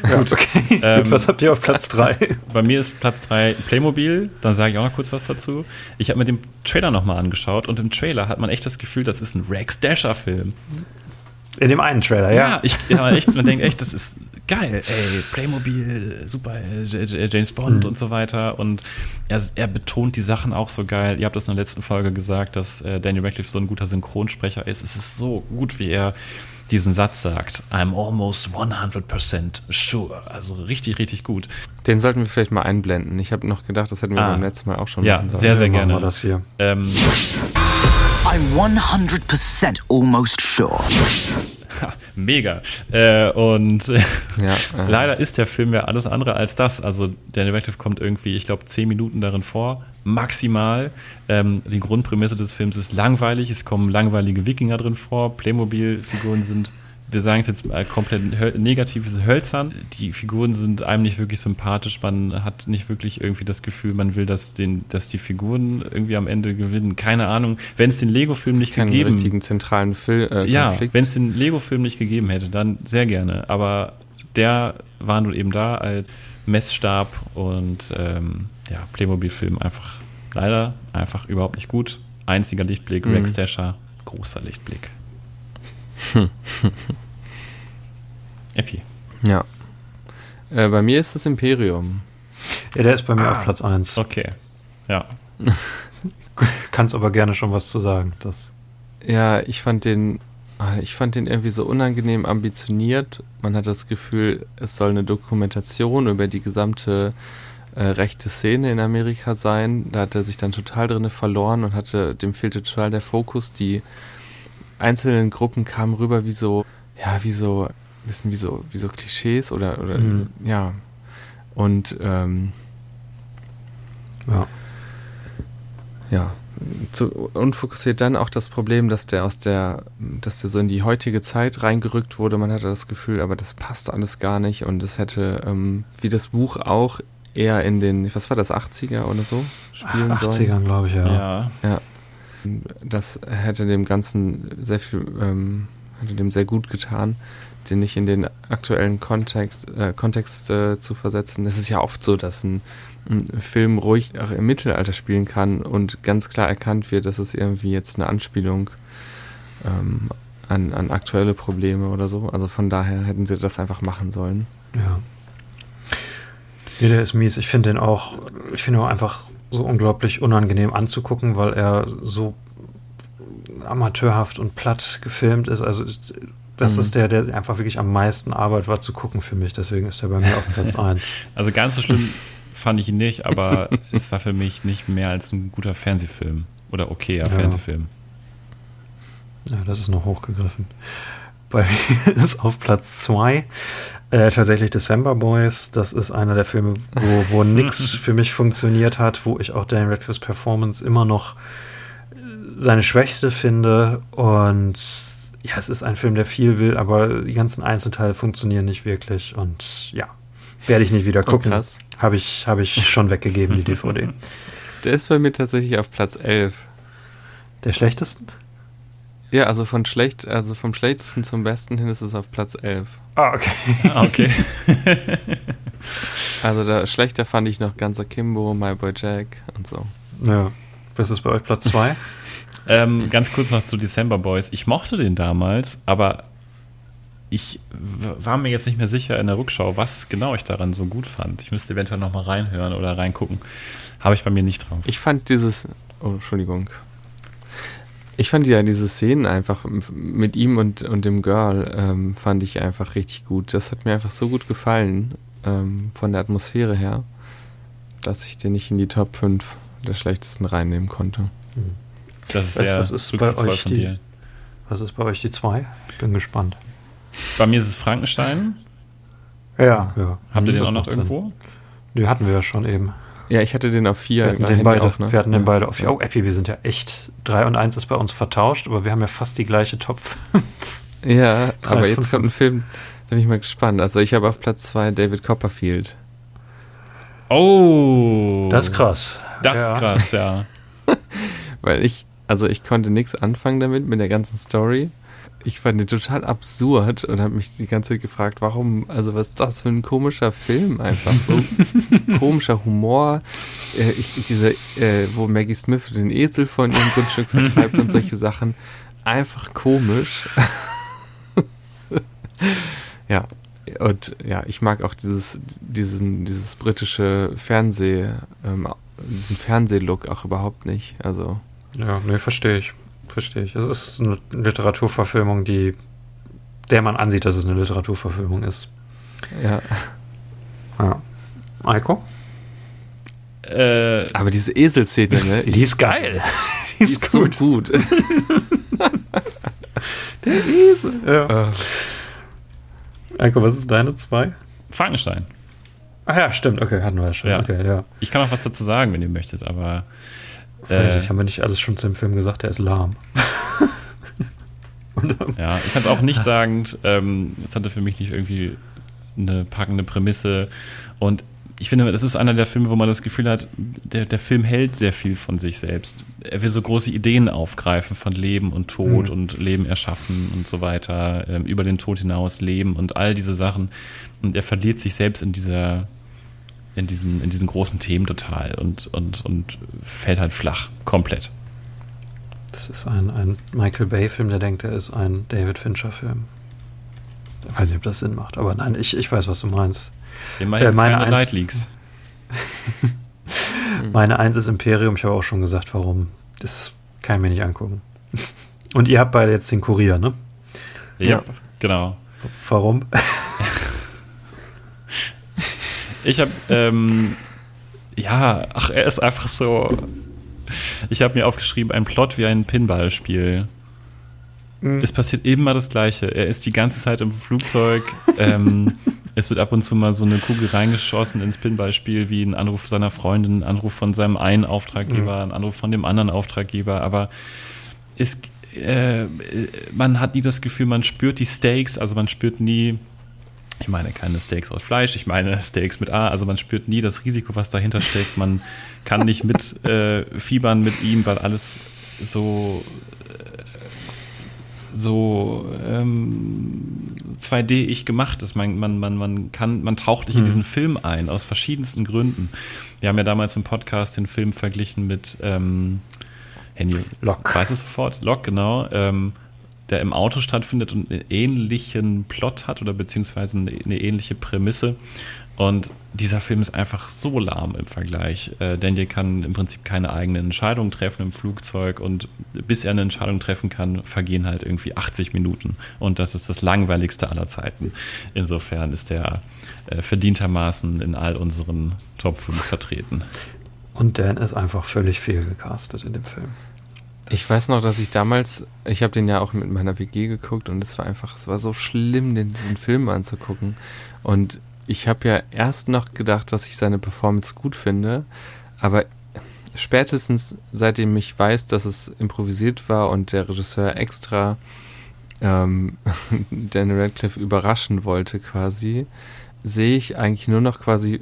Gut, okay. Ähm, Gut, was habt ihr auf Platz 3? Bei mir ist Platz 3 Playmobil, dann sage ich auch noch kurz was dazu. Ich habe mir den Trailer nochmal angeschaut und im Trailer hat man echt das Gefühl, das ist ein Rex Dasher-Film. In dem einen Trailer, ja. Ja, ich, ja echt, man denkt echt, das ist geil, ey, Playmobil, super, James Bond Mhm. und so weiter. Und er, er betont die Sachen auch so geil. Ihr habt das in der letzten Folge gesagt, dass äh, Daniel Radcliffe so ein guter Synchronsprecher ist. Es ist so gut, wie er diesen Satz sagt. I'm almost 100% sure. Also richtig, richtig gut. Den sollten wir vielleicht mal einblenden. Ich habe noch gedacht, das hätten wir Ah. beim letzten Mal auch schon Ja, machen sollen. sehr, sehr Machen gerne. wir das hier. Ähm, I'm 100% almost sure. mega. Äh, und Ja, Leider ist der Film ja alles andere als das. Also Daniel Radcliffe kommt irgendwie, ich glaube, zehn Minuten darin vor, maximal. Ähm, die Grundprämisse des Films ist langweilig. Es kommen langweilige Wikinger drin vor. Playmobil-Figuren sind, wir sagen es jetzt mal komplett höl- negativ, sind hölzern. Die Figuren sind einem nicht wirklich sympathisch. Man hat nicht wirklich irgendwie das Gefühl, man will, dass, den, dass die Figuren irgendwie am Ende gewinnen. Keine Ahnung. Wenn es den Lego-Film nicht gegeben richtigen zentralen Fil äh, ja, wenn es den Lego-Film nicht gegeben hätte, dann sehr gerne. Aber der war nun eben da als Messstab und ähm, ja, Playmobil-Film einfach leider einfach überhaupt nicht gut. Einziger Lichtblick, Mhm. Rex Dasher, großer Lichtblick. Epi. Ja. Äh, bei mir ist das Imperium. Ja, der ist bei mir Ah. auf Platz 1. Okay. Ja. Kannst aber gerne schon was zu sagen. Das, Ja, ich fand den, ah, ich fand den irgendwie so unangenehm ambitioniert. Man hat das Gefühl, es soll eine Dokumentation über die gesamte äh, rechte Szene in Amerika sein. Da hat er sich dann total drinne verloren und hatte, dem fehlte total der Fokus. Die einzelnen Gruppen kamen rüber wie so, ja, wie so, ein bisschen wie so, wie so Klischees oder, oder Mhm. ja. Und ähm, ja. ja, zu, und fokussiert dann auch das Problem, dass der aus der, dass der so in die heutige Zeit reingerückt wurde. Man hatte das Gefühl, aber das passt alles gar nicht und es hätte, ähm, wie das Buch auch, eher in den, was war das, 80er oder so spielen Ach, sollen. 80ern, glaube ich, ja. Ja. Das hätte dem Ganzen sehr viel, ähm, hätte dem sehr gut getan, den nicht in den aktuellen Kontext, äh, Kontext äh, zu versetzen. Es ist ja oft so, dass ein, ein Film ruhig auch im Mittelalter spielen kann und ganz klar erkannt wird, dass es irgendwie jetzt eine Anspielung ähm, an, an aktuelle Probleme oder so. Also von daher hätten sie das einfach machen sollen. Ja. Nee, der ist mies. Ich finde den auch, ich finde auch einfach so unglaublich unangenehm anzugucken, weil er so amateurhaft und platt gefilmt ist. Also das Mhm. ist der, der einfach wirklich am meisten Arbeit war zu gucken für mich. Deswegen ist er bei mir auf Platz 1. Also ganz so schlimm fand ich ihn nicht, aber es war für mich nicht mehr als ein guter Fernsehfilm. Oder okayer Ja. Fernsehfilm. Ja, das ist noch hochgegriffen. Bei mir ist auf Platz 2 äh, tatsächlich December Boys. Das ist einer der Filme, wo, wo nix für mich funktioniert hat, wo ich auch Daniel Radcliffe's Performance immer noch seine Schwächste finde. Und ja, es ist ein Film, der viel will, aber die ganzen Einzelteile funktionieren nicht wirklich. Und ja, werde ich nicht wieder Oh, gucken. krass. Habe ich, hab ich schon weggegeben, die DVD. Der ist bei mir tatsächlich auf Platz 11. Der schlechtesten? Ja, also von schlecht, also vom schlechtesten zum besten hin ist es auf Platz 11. Ah, okay. Ah, okay. Also da schlechter fand ich noch Ganz Akimbo, My Boy Jack und so. Ja. Was ist bei euch Platz 2? Ähm, ganz kurz noch zu December Boys. Ich mochte den damals, aber ich war mir jetzt nicht mehr sicher in der Rückschau, was genau ich daran so gut fand. Ich müsste eventuell noch mal reinhören oder reingucken. Habe ich bei mir nicht drauf. Ich fand dieses, oh, Entschuldigung. Ich fand ja diese Szenen einfach mit ihm und, und dem Girl ähm, fand ich einfach richtig gut. Das hat mir einfach so gut gefallen ähm, von der Atmosphäre her, dass ich den nicht in die Top 5 der schlechtesten reinnehmen konnte. das ist sehr was ist bei euch von die- dir. Was ist bei euch die 2? Ich bin gespannt. Bei mir ist es Frankenstein. Ja. ja. Habt ihr Hm, den auch noch irgendwo? Die hatten wir ja schon eben. Ja, ich hatte den auf 4. Wir hatten, den beide, wir hatten den beide auf. Oh, Epi, wir sind ja echt. 3 und 1 ist bei uns vertauscht, aber wir haben ja fast die gleiche Top. Ja, Drei aber jetzt kommt ein Film, da bin ich mal gespannt. Also ich habe auf Platz 2 David Copperfield. Oh! Das ist krass. Das Ja. ist krass, ja. Weil ich, also ich konnte nichts anfangen damit, mit der ganzen Story. Ich fand den total absurd und habe mich die ganze Zeit gefragt, warum, also was ist das für ein komischer Film einfach, so komischer Humor. Äh, ich, diese, äh, wo Maggie Smith den Esel von ihrem Grundstück vertreibt und solche Sachen. Einfach komisch. Ja, und ja, ich mag auch dieses, diesen, dieses britische Fernseh, ähm, diesen Fernsehlook auch überhaupt nicht. Also. Ja, nee, verstehe ich. Verstehe ich. Es ist eine Literaturverfilmung, die, der man ansieht, dass es eine Literaturverfilmung ist. Ja. Ja. Eiko? Äh, Aber diese Eselszene, ne? Die ist geil. Die Die ist so gut. Der Esel. Ja. Äh, Eiko, was ist deine zwei? Frankenstein. Ach ja, stimmt. Okay, hatten wir ja schon. Ja. Okay, ja. Ich kann auch was dazu sagen, wenn ihr möchtet, aber Vielleicht Äh. haben wir nicht alles schon zu dem Film gesagt, der ist lahm. Und, ja, ich kann es auch nicht sagend. Ähm, es hatte für mich nicht irgendwie eine packende Prämisse. Und ich finde, das ist einer der Filme, wo man das Gefühl hat, der, der Film hält sehr viel von sich selbst. Er will so große Ideen aufgreifen von Leben und Tod Mhm. und Leben erschaffen und so weiter, ähm, über den Tod hinaus leben und all diese Sachen. Und er verliert sich selbst in dieser, in diesen, in diesen großen Themen total und, und, und fällt halt flach, komplett. Das ist ein, ein Michael Bay-Film, der denkt, er ist ein David Fincher-Film. Ich weiß nicht, ob das Sinn macht, aber nein, ich, ich weiß, was du meinst. Äh, meine keine Eins- Light Leaks. Meine Eins ist Imperium, ich habe auch schon gesagt, warum. Das kann ich mir nicht angucken. Und ihr habt beide jetzt den Kurier, ne? Ja. Genau. Warum? Ich habe, ähm, ja, ach, er ist einfach so. Ich habe mir aufgeschrieben, ein Plot wie ein Pinballspiel. Mhm. Es passiert immer das Gleiche. Er ist die ganze Zeit im Flugzeug. ähm, es wird ab und zu mal so eine Kugel reingeschossen ins Pinballspiel, wie ein Anruf seiner Freundin, ein Anruf von seinem einen Auftraggeber, ein Anruf von dem anderen Auftraggeber. Aber es, äh, man hat nie das Gefühl, man spürt die Stakes, also man spürt nie, ich meine keine Steaks aus Fleisch, ich meine Steaks mit A, also man spürt nie das Risiko, was dahinter steckt. Man kann nicht mit äh, fiebern mit ihm, weil alles so äh, so ähm, 2D-ich gemacht ist. Man, man, man, man kann, man taucht nicht in Mhm. diesen Film ein, aus verschiedensten Gründen. Wir haben ja damals im Podcast den Film verglichen mit ähm, Handy. Lock. Weiß es sofort? Lock, genau. Ähm, der im Auto stattfindet und einen ähnlichen Plot hat oder beziehungsweise eine, eine ähnliche Prämisse. Und dieser Film ist einfach so lahm im Vergleich. Äh, Daniel kann im Prinzip keine eigenen Entscheidungen treffen im Flugzeug und bis er eine Entscheidung treffen kann, vergehen halt irgendwie 80 Minuten. Und das ist das langweiligste aller Zeiten. Insofern ist er äh, verdientermaßen in all unseren Top 5 vertreten. Und Dan ist einfach völlig fehlgecastet in dem Film. Ich weiß noch, dass ich damals, ich habe den ja auch mit meiner WG geguckt und es war einfach, es war so schlimm, den, diesen Film anzugucken. Und ich habe ja erst noch gedacht, dass ich seine Performance gut finde, aber spätestens seitdem ich weiß, dass es improvisiert war und der Regisseur extra ähm, Daniel Radcliffe überraschen wollte quasi, sehe ich eigentlich nur noch quasi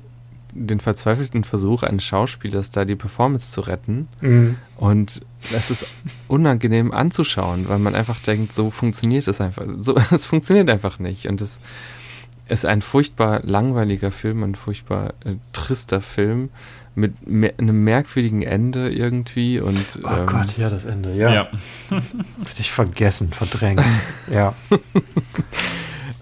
den verzweifelten Versuch eines Schauspielers, da die Performance zu retten. Und es ist unangenehm anzuschauen, weil man einfach denkt, so funktioniert es einfach. So, es funktioniert einfach nicht. Und es ist ein furchtbar langweiliger Film, ein furchtbar äh, trister Film mit mer einem merkwürdigen Ende irgendwie. Und Oh ähm, Gott, ja, das Ende, ja. Ja. Hätte ich vergessen, verdrängt. ja.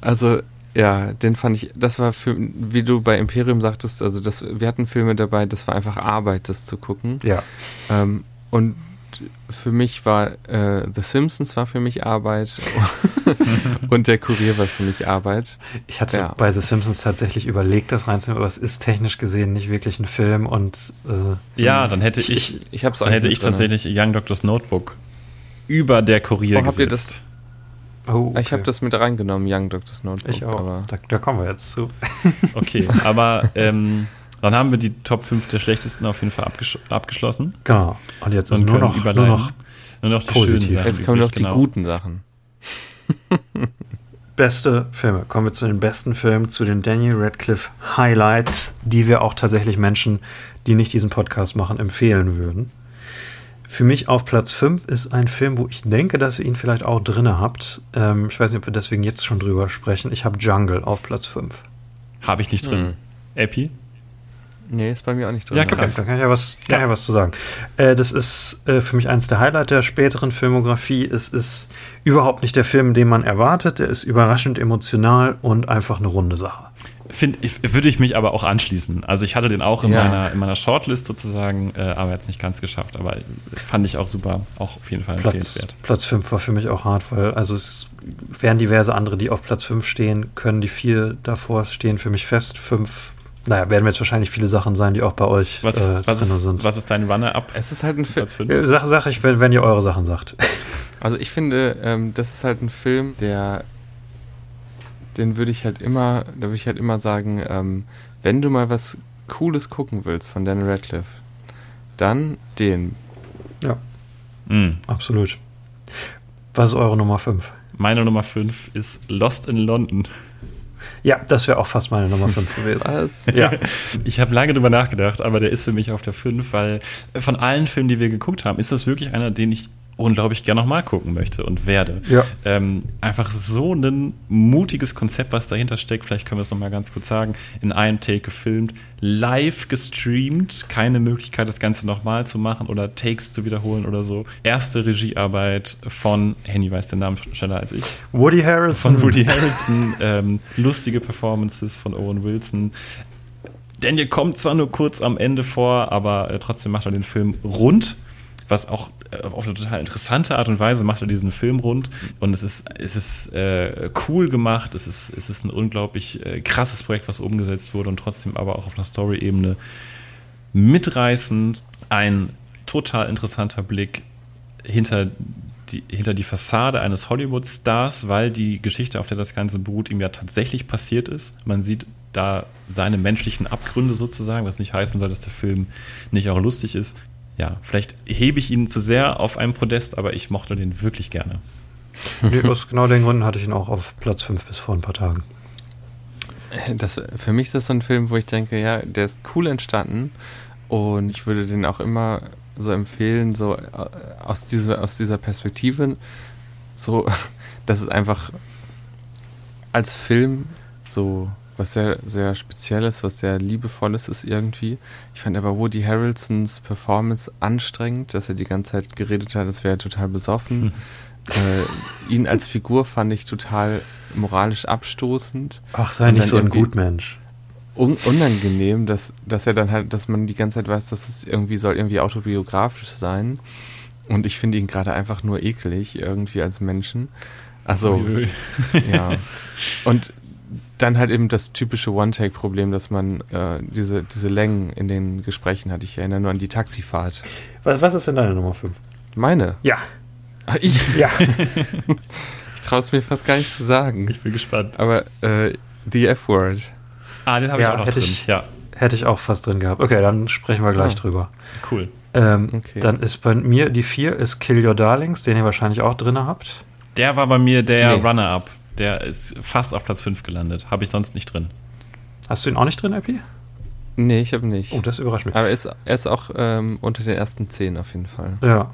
Also, ja, den fand ich, das war für, wie du bei Imperium sagtest, also das, wir hatten Filme dabei, das war einfach Arbeit, das zu gucken. Ja. Ähm, und für mich war äh, The Simpsons war für mich Arbeit und der Kurier war für mich Arbeit. Ich hatte Ja. bei The Simpsons tatsächlich überlegt, das reinzunehmen, aber es ist technisch gesehen nicht wirklich ein Film und äh, Ja, dann hätte ich, Ich hab's dann hätte ich drin. tatsächlich Young Doctor's Notebook über der Kurier Oh, habt ihr gesetzt. oh, okay. Ich habe das mit reingenommen, Young Doctor's Notebook. Ich auch. Aber Da, da kommen wir jetzt zu. Okay, aber ähm, dann haben wir die Top 5 der schlechtesten auf jeden Fall abgesch abgeschlossen. Genau. Und jetzt Und nur können noch, nur noch nur noch die positiv. schönen Sachen jetzt kommen noch die genau. guten Sachen. beste Filme. Kommen wir zu den besten Filmen, zu den Daniel Radcliffe Highlights, die wir auch tatsächlich Menschen, die nicht diesen Podcast machen, empfehlen würden. Für mich auf Platz 5 ist ein Film, wo ich denke, dass ihr ihn vielleicht auch drinne habt. Ähm, ich weiß nicht, ob wir deswegen jetzt schon drüber sprechen. Ich habe Jungle auf Platz 5. Habe ich nicht drin. Hm. Epi? Nee, ist bei mir auch nicht drin. Ja, Okay, da kann ich ja was, kann Ja. ja. was zu sagen. Äh, das ist äh, für mich eins der Highlights der späteren Filmografie. Es ist überhaupt nicht der Film, den man erwartet. Er ist überraschend emotional und einfach eine runde Sache. Find, ich, würde ich mich aber auch anschließen. Also ich hatte den auch in, Ja. meiner, in meiner Shortlist sozusagen, äh, aber jetzt nicht ganz geschafft. Aber fand ich auch super, auch auf jeden Fall Platz, empfehlenswert. Platz 5 war für mich auch hart, weil also es wären diverse andere, die auf Platz 5 stehen, können die vier davor stehen für mich fest. Fünf, naja, werden jetzt wahrscheinlich viele Sachen sein, die auch bei euch Was, äh, ist, was, drin ist, sind. was ist dein Runner-up? Es ist halt ein Film. Äh, Sag, sag ich, wenn, wenn ihr eure Sachen sagt. Also ich finde, ähm, das ist halt ein Film, der, den würde ich halt immer, da würde ich halt immer sagen, ähm, wenn du mal was Cooles gucken willst von Daniel Radcliffe, dann den. ja, Mm. absolut. Was ist eure Nummer 5? Meine Nummer 5 ist Lost in London. Ja, das wäre auch fast meine Nummer 5 gewesen. Was? Ja, Ich habe lange drüber nachgedacht, aber der ist für mich auf der 5, weil von allen Filmen, die wir geguckt haben, ist das wirklich einer, den ich unglaublich gerne nochmal gucken möchte und werde. Ja. Ähm, einfach so ein mutiges Konzept, was dahinter steckt. Vielleicht können wir es nochmal ganz kurz sagen. In einem Take gefilmt, live gestreamt, keine Möglichkeit, das Ganze nochmal zu machen oder Takes zu wiederholen oder so. Erste Regiearbeit von, Henny weiß den Namen schneller als ich, Woody Harrelson. von Woody Harrelson, ähm, lustige Performances von Owen Wilson. Daniel kommt zwar nur kurz am Ende vor, aber äh, trotzdem macht er den Film rund, was auch auf eine total interessante Art und Weise macht er diesen Film rund. Und es ist, es ist äh, cool gemacht, es ist, es ist ein unglaublich äh, krasses Projekt, was umgesetzt wurde und trotzdem aber auch auf einer Story-Ebene mitreißend. Ein total interessanter Blick hinter die, hinter die Fassade eines Hollywood-Stars, weil die Geschichte, auf der das Ganze beruht, ihm ja tatsächlich passiert ist. Man sieht da seine menschlichen Abgründe sozusagen, was nicht heißen soll, dass der Film nicht auch lustig ist. Ja, vielleicht hebe ich ihn zu sehr auf einem Podest, aber ich mochte den wirklich gerne. Nee, aus genau den Gründen hatte ich ihn auch auf Platz 5 bis vor ein paar Tagen. Das, für mich ist das so ein Film, wo ich denke, ja, der ist cool entstanden und ich würde den auch immer so empfehlen, so äh, aus dieser, aus dieser Perspektive, so, dass es einfach als Film so was sehr, sehr Spezielles, was sehr Liebevolles ist irgendwie. Ich fand aber Woody Harrelsons Performance anstrengend, dass er die ganze Zeit geredet hat, das wäre total besoffen. Äh, ihn als Figur fand ich total moralisch abstoßend Ach, sei nicht so ein Gutmensch. un unangenehm, dass, dass er dann halt, dass man die ganze Zeit weiß, dass es irgendwie soll irgendwie autobiografisch sein. Und ich finde ihn gerade einfach nur eklig, irgendwie als Menschen. Also, ja. Und dann halt eben das typische One-Take-Problem, dass man äh, diese, diese Längen in den Gesprächen hat. Ich erinnere nur an die Taxifahrt. Was, was ist denn deine Nummer 5? Meine. Ja, Ah, ich ja. ich traue es mir fast gar nicht zu sagen. Ich bin gespannt. Aber äh, The F-Word. Ah, den habe Ja, ich auch noch hätte drin. ich- Ja, Hätte ich auch fast drin gehabt. Okay, dann sprechen wir gleich Ah. drüber. cool. Ähm, Okay. Dann ist bei mir die 4 ist Kill Your Darlings, den ihr wahrscheinlich auch drin habt. Der war bei mir der Nee. Runner-up. Der ist fast auf Platz 5 gelandet. Habe ich sonst nicht drin. Hast du ihn auch nicht drin, Epi? Nee, ich habe nicht. Oh, das überrascht mich. Aber er ist, er ist auch ähm, unter den ersten zehn auf jeden Fall. Ja.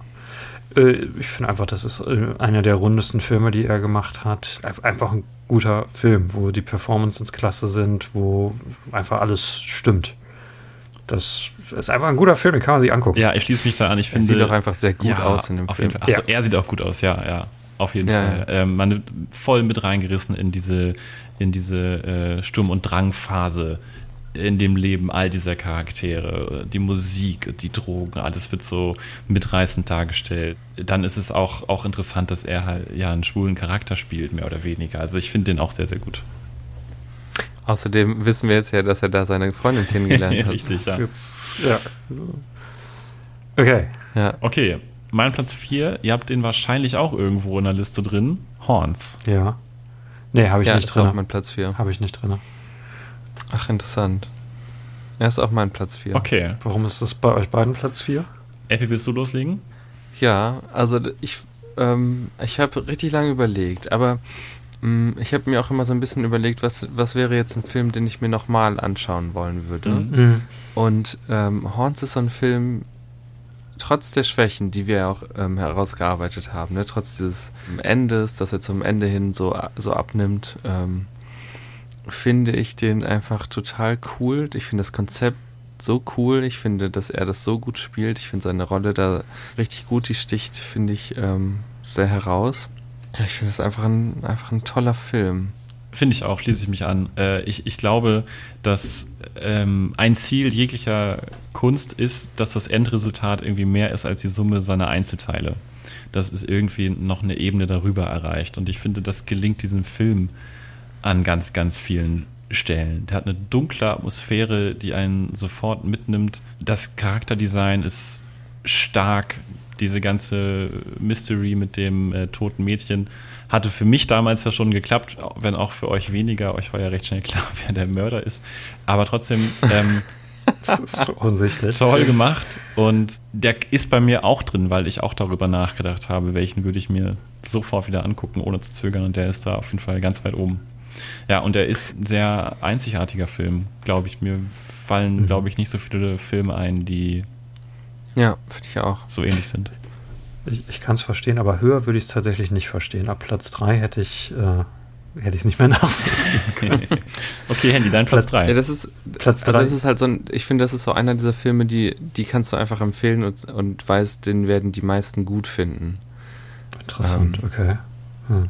Äh, Ich finde einfach, das ist äh, einer der rundesten Filme, die er gemacht hat. Einf- Einfach ein guter Film, wo die Performances klasse sind, wo einfach alles stimmt. Das ist einfach ein guter Film, den kann man sich angucken. Ja, ich schließe mich da an. Ich Er finde, sieht auch einfach sehr gut ja, aus in dem auf Film. Jeden Fall. Achso, Ja. er sieht auch gut aus, ja, ja. Auf jeden Ja, Fall. Ähm, man wird voll mit reingerissen in diese, in diese äh, Sturm- und Drangphase in dem Leben all dieser Charaktere. Die Musik, die Drogen, alles wird so mitreißend dargestellt. Dann ist es auch, auch interessant, dass er halt ja einen schwulen Charakter spielt, mehr oder weniger. Also ich finde den auch sehr, sehr gut. Außerdem wissen wir jetzt ja, dass er da seine Freundin kennengelernt hat. Richtig, Das ja. jetzt, ja. Okay. Ja. Okay, mein Platz 4, ihr habt den wahrscheinlich auch irgendwo in der Liste drin. Horns. Ja. Nee, habe ich ja, nicht ist auch drin. mein Platz 4. Habe ich nicht drin. Ach, interessant. Er ist auch mein Platz 4. Okay. Warum ist das bei euch beiden Platz 4? Epi, willst du loslegen? Ja, also ich, ähm, ich habe richtig lange überlegt, aber mh, ich habe mir auch immer so ein bisschen überlegt, was, was wäre jetzt ein Film, den ich mir nochmal anschauen wollen würde. Mhm. Mhm. Und ähm, Horns ist so ein Film, trotz der Schwächen, die wir auch ähm, herausgearbeitet haben, ne, trotz dieses Endes, dass er zum Ende hin so, so abnimmt, ähm, finde ich den einfach total cool. Ich finde das Konzept so cool. Ich finde, dass er das so gut spielt. Ich finde seine Rolle da richtig gut. Die sticht, finde ich, ähm, sehr heraus. Ich finde es einfach ein, einfach ein toller Film. Finde ich auch, schließe ich mich an. Äh, ich, ich glaube, dass ähm, ein Ziel jeglicher Kunst ist, dass das Endresultat irgendwie mehr ist als die Summe seiner Einzelteile. Das ist irgendwie noch eine Ebene darüber erreicht. Und ich finde, das gelingt diesem Film an ganz, ganz vielen Stellen. Der hat eine dunkle Atmosphäre, die einen sofort mitnimmt. Das Charakterdesign ist stark. Diese ganze Mystery mit dem äh, toten Mädchen hatte für mich damals ja schon geklappt, wenn auch für euch weniger. Euch war ja recht schnell klar, wer der Mörder ist. Aber trotzdem ähm, Das ist so offensichtlich. toll gemacht. Und der ist bei mir auch drin, weil ich auch darüber nachgedacht habe, welchen würde ich mir sofort wieder angucken, ohne zu zögern. Und der ist da auf jeden Fall ganz weit oben. Ja, und er ist ein sehr einzigartiger Film, glaube ich. Mir fallen, Mhm. glaube ich, nicht so viele Filme ein, die Ja, finde ich auch. so ähnlich sind. Ich, ich kann es verstehen, aber höher würde ich es tatsächlich nicht verstehen. Ab Platz 3 hätte ich äh, hätte ich es nicht mehr nachvollziehen. okay, Handy, dein Platz Ja, 3. das ist, Platz also drei. das ist halt so ein, ich finde, das ist so einer dieser Filme, die, die kannst du einfach empfehlen und, und weißt, den werden die meisten gut finden. Interessant, okay. Hm.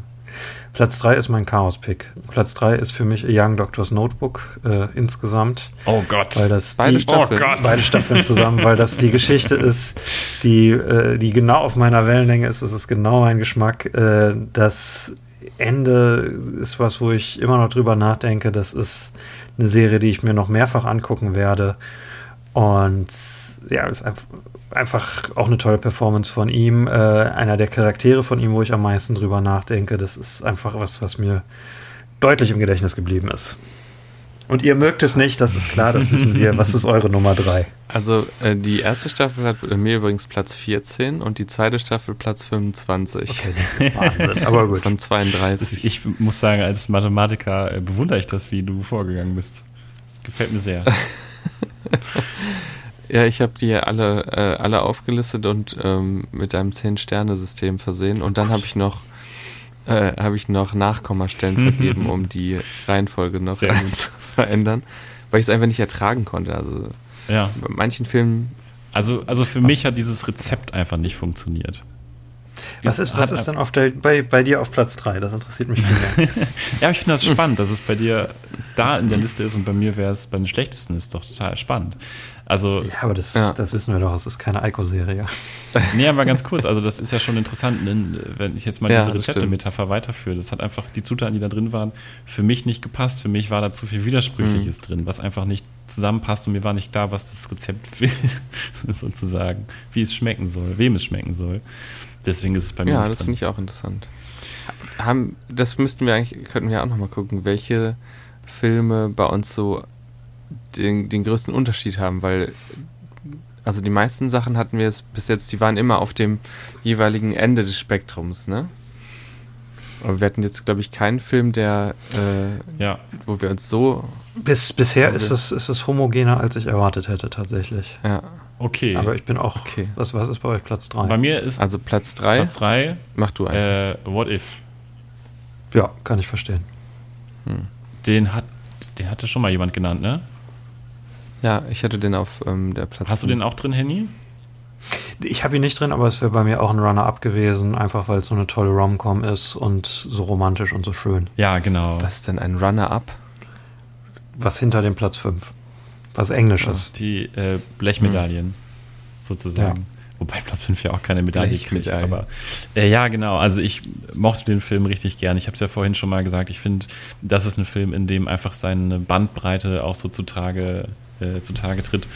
Platz 3 ist mein Chaos-Pick. Platz 3 ist für mich A Young Doctor's Notebook äh, insgesamt, oh Gott. weil das Beide die, Staffeln. Oh Gott. beide Staffeln zusammen, weil das die Geschichte ist, die, äh, die genau auf meiner Wellenlänge ist. Es ist genau mein Geschmack. Äh, das Ende ist was, wo ich immer noch drüber nachdenke. Das ist eine Serie, die ich mir noch mehrfach angucken werde. Und ja, ist einfach, auch eine tolle Performance von ihm. Äh, einer der Charaktere von ihm, wo ich am meisten drüber nachdenke. Das ist einfach was, was mir deutlich im Gedächtnis geblieben ist. Und ihr mögt es nicht, das ist klar, das wissen wir. Was ist eure Nummer 3? Also äh, die erste Staffel hat bei mir übrigens Platz 14 und die zweite Staffel Platz 25 Okay, das ist Wahnsinn. Aber gut. von Das, 32. ich muss sagen, als Mathematiker äh, bewundere ich das, wie du vorgegangen bist. Das gefällt mir sehr. Ja, ich habe die alle, äh, alle aufgelistet und ähm, mit einem 10-Sterne-System versehen. Und dann habe ich noch äh, habe ich noch Nachkommastellen vergeben, um die Reihenfolge noch zu verändern, weil ich es einfach nicht ertragen konnte. Also Ja. bei manchen Filmen, Also, also für mich hat dieses Rezept einfach nicht funktioniert. Was ist, was ist denn auf der, bei, bei dir auf Platz 3? Das interessiert mich viel mehr. Ja, ich finde das spannend, dass es bei dir da in der Liste ist und bei mir wäre es bei den schlechtesten, ist doch total spannend. Also, Ja, aber das, Ja. das wissen wir doch, es ist keine Eiko-Serie. nee, aber ganz kurz, also das ist ja schon interessant, denn, wenn ich jetzt mal Ja, diese Rezepte-Metapher weiterführe. Das hat einfach die Zutaten, die da drin waren, für mich nicht gepasst. Für mich war da zu viel Widersprüchliches drin, was einfach nicht zusammenpasst und mir war nicht klar, was das Rezept will, sozusagen, wie es schmecken soll, wem es schmecken soll. Deswegen ist es bei mir ja, nicht das finde ich auch interessant. Haben, das müssten wir eigentlich, könnten wir auch nochmal gucken, welche Filme bei uns so den, den größten Unterschied haben, weil also die meisten Sachen hatten wir es bis jetzt, die waren immer auf dem jeweiligen Ende des Spektrums, ne? Aber wir hatten jetzt, glaube ich, keinen Film, der, äh, Ja, wo wir uns so, Bis, bisher ist es, ist es homogener, als ich erwartet hätte, tatsächlich. ja, okay. Aber ich bin auch. Okay. Was, was ist bei euch Platz 3? bei mir ist also Platz 3, Platz 3 mach du einen. äh, What If. Ja, kann ich verstehen. Den hat, den hatte schon mal jemand genannt, ne? Ja, ich hatte den auf ähm, der Platz Hast du den auch drin, Henny? Ich habe ihn nicht drin, aber es wäre bei mir auch ein Runner-up gewesen, einfach weil es so eine tolle Rom-Com ist und so romantisch und so schön. Ja, genau. Was ist denn ein Runner-Up? Was hinter dem Platz 5. Was Englisches. Die äh, Blechmedaillen, sozusagen. Wobei Platz 5 ja auch keine Medaille kriegt. Aber äh, ja, genau. Also ich mochte den Film richtig gern. Ich habe es ja vorhin schon mal gesagt. Ich finde, das ist ein Film, in dem einfach seine Bandbreite auch so zutage, äh, zutage tritt.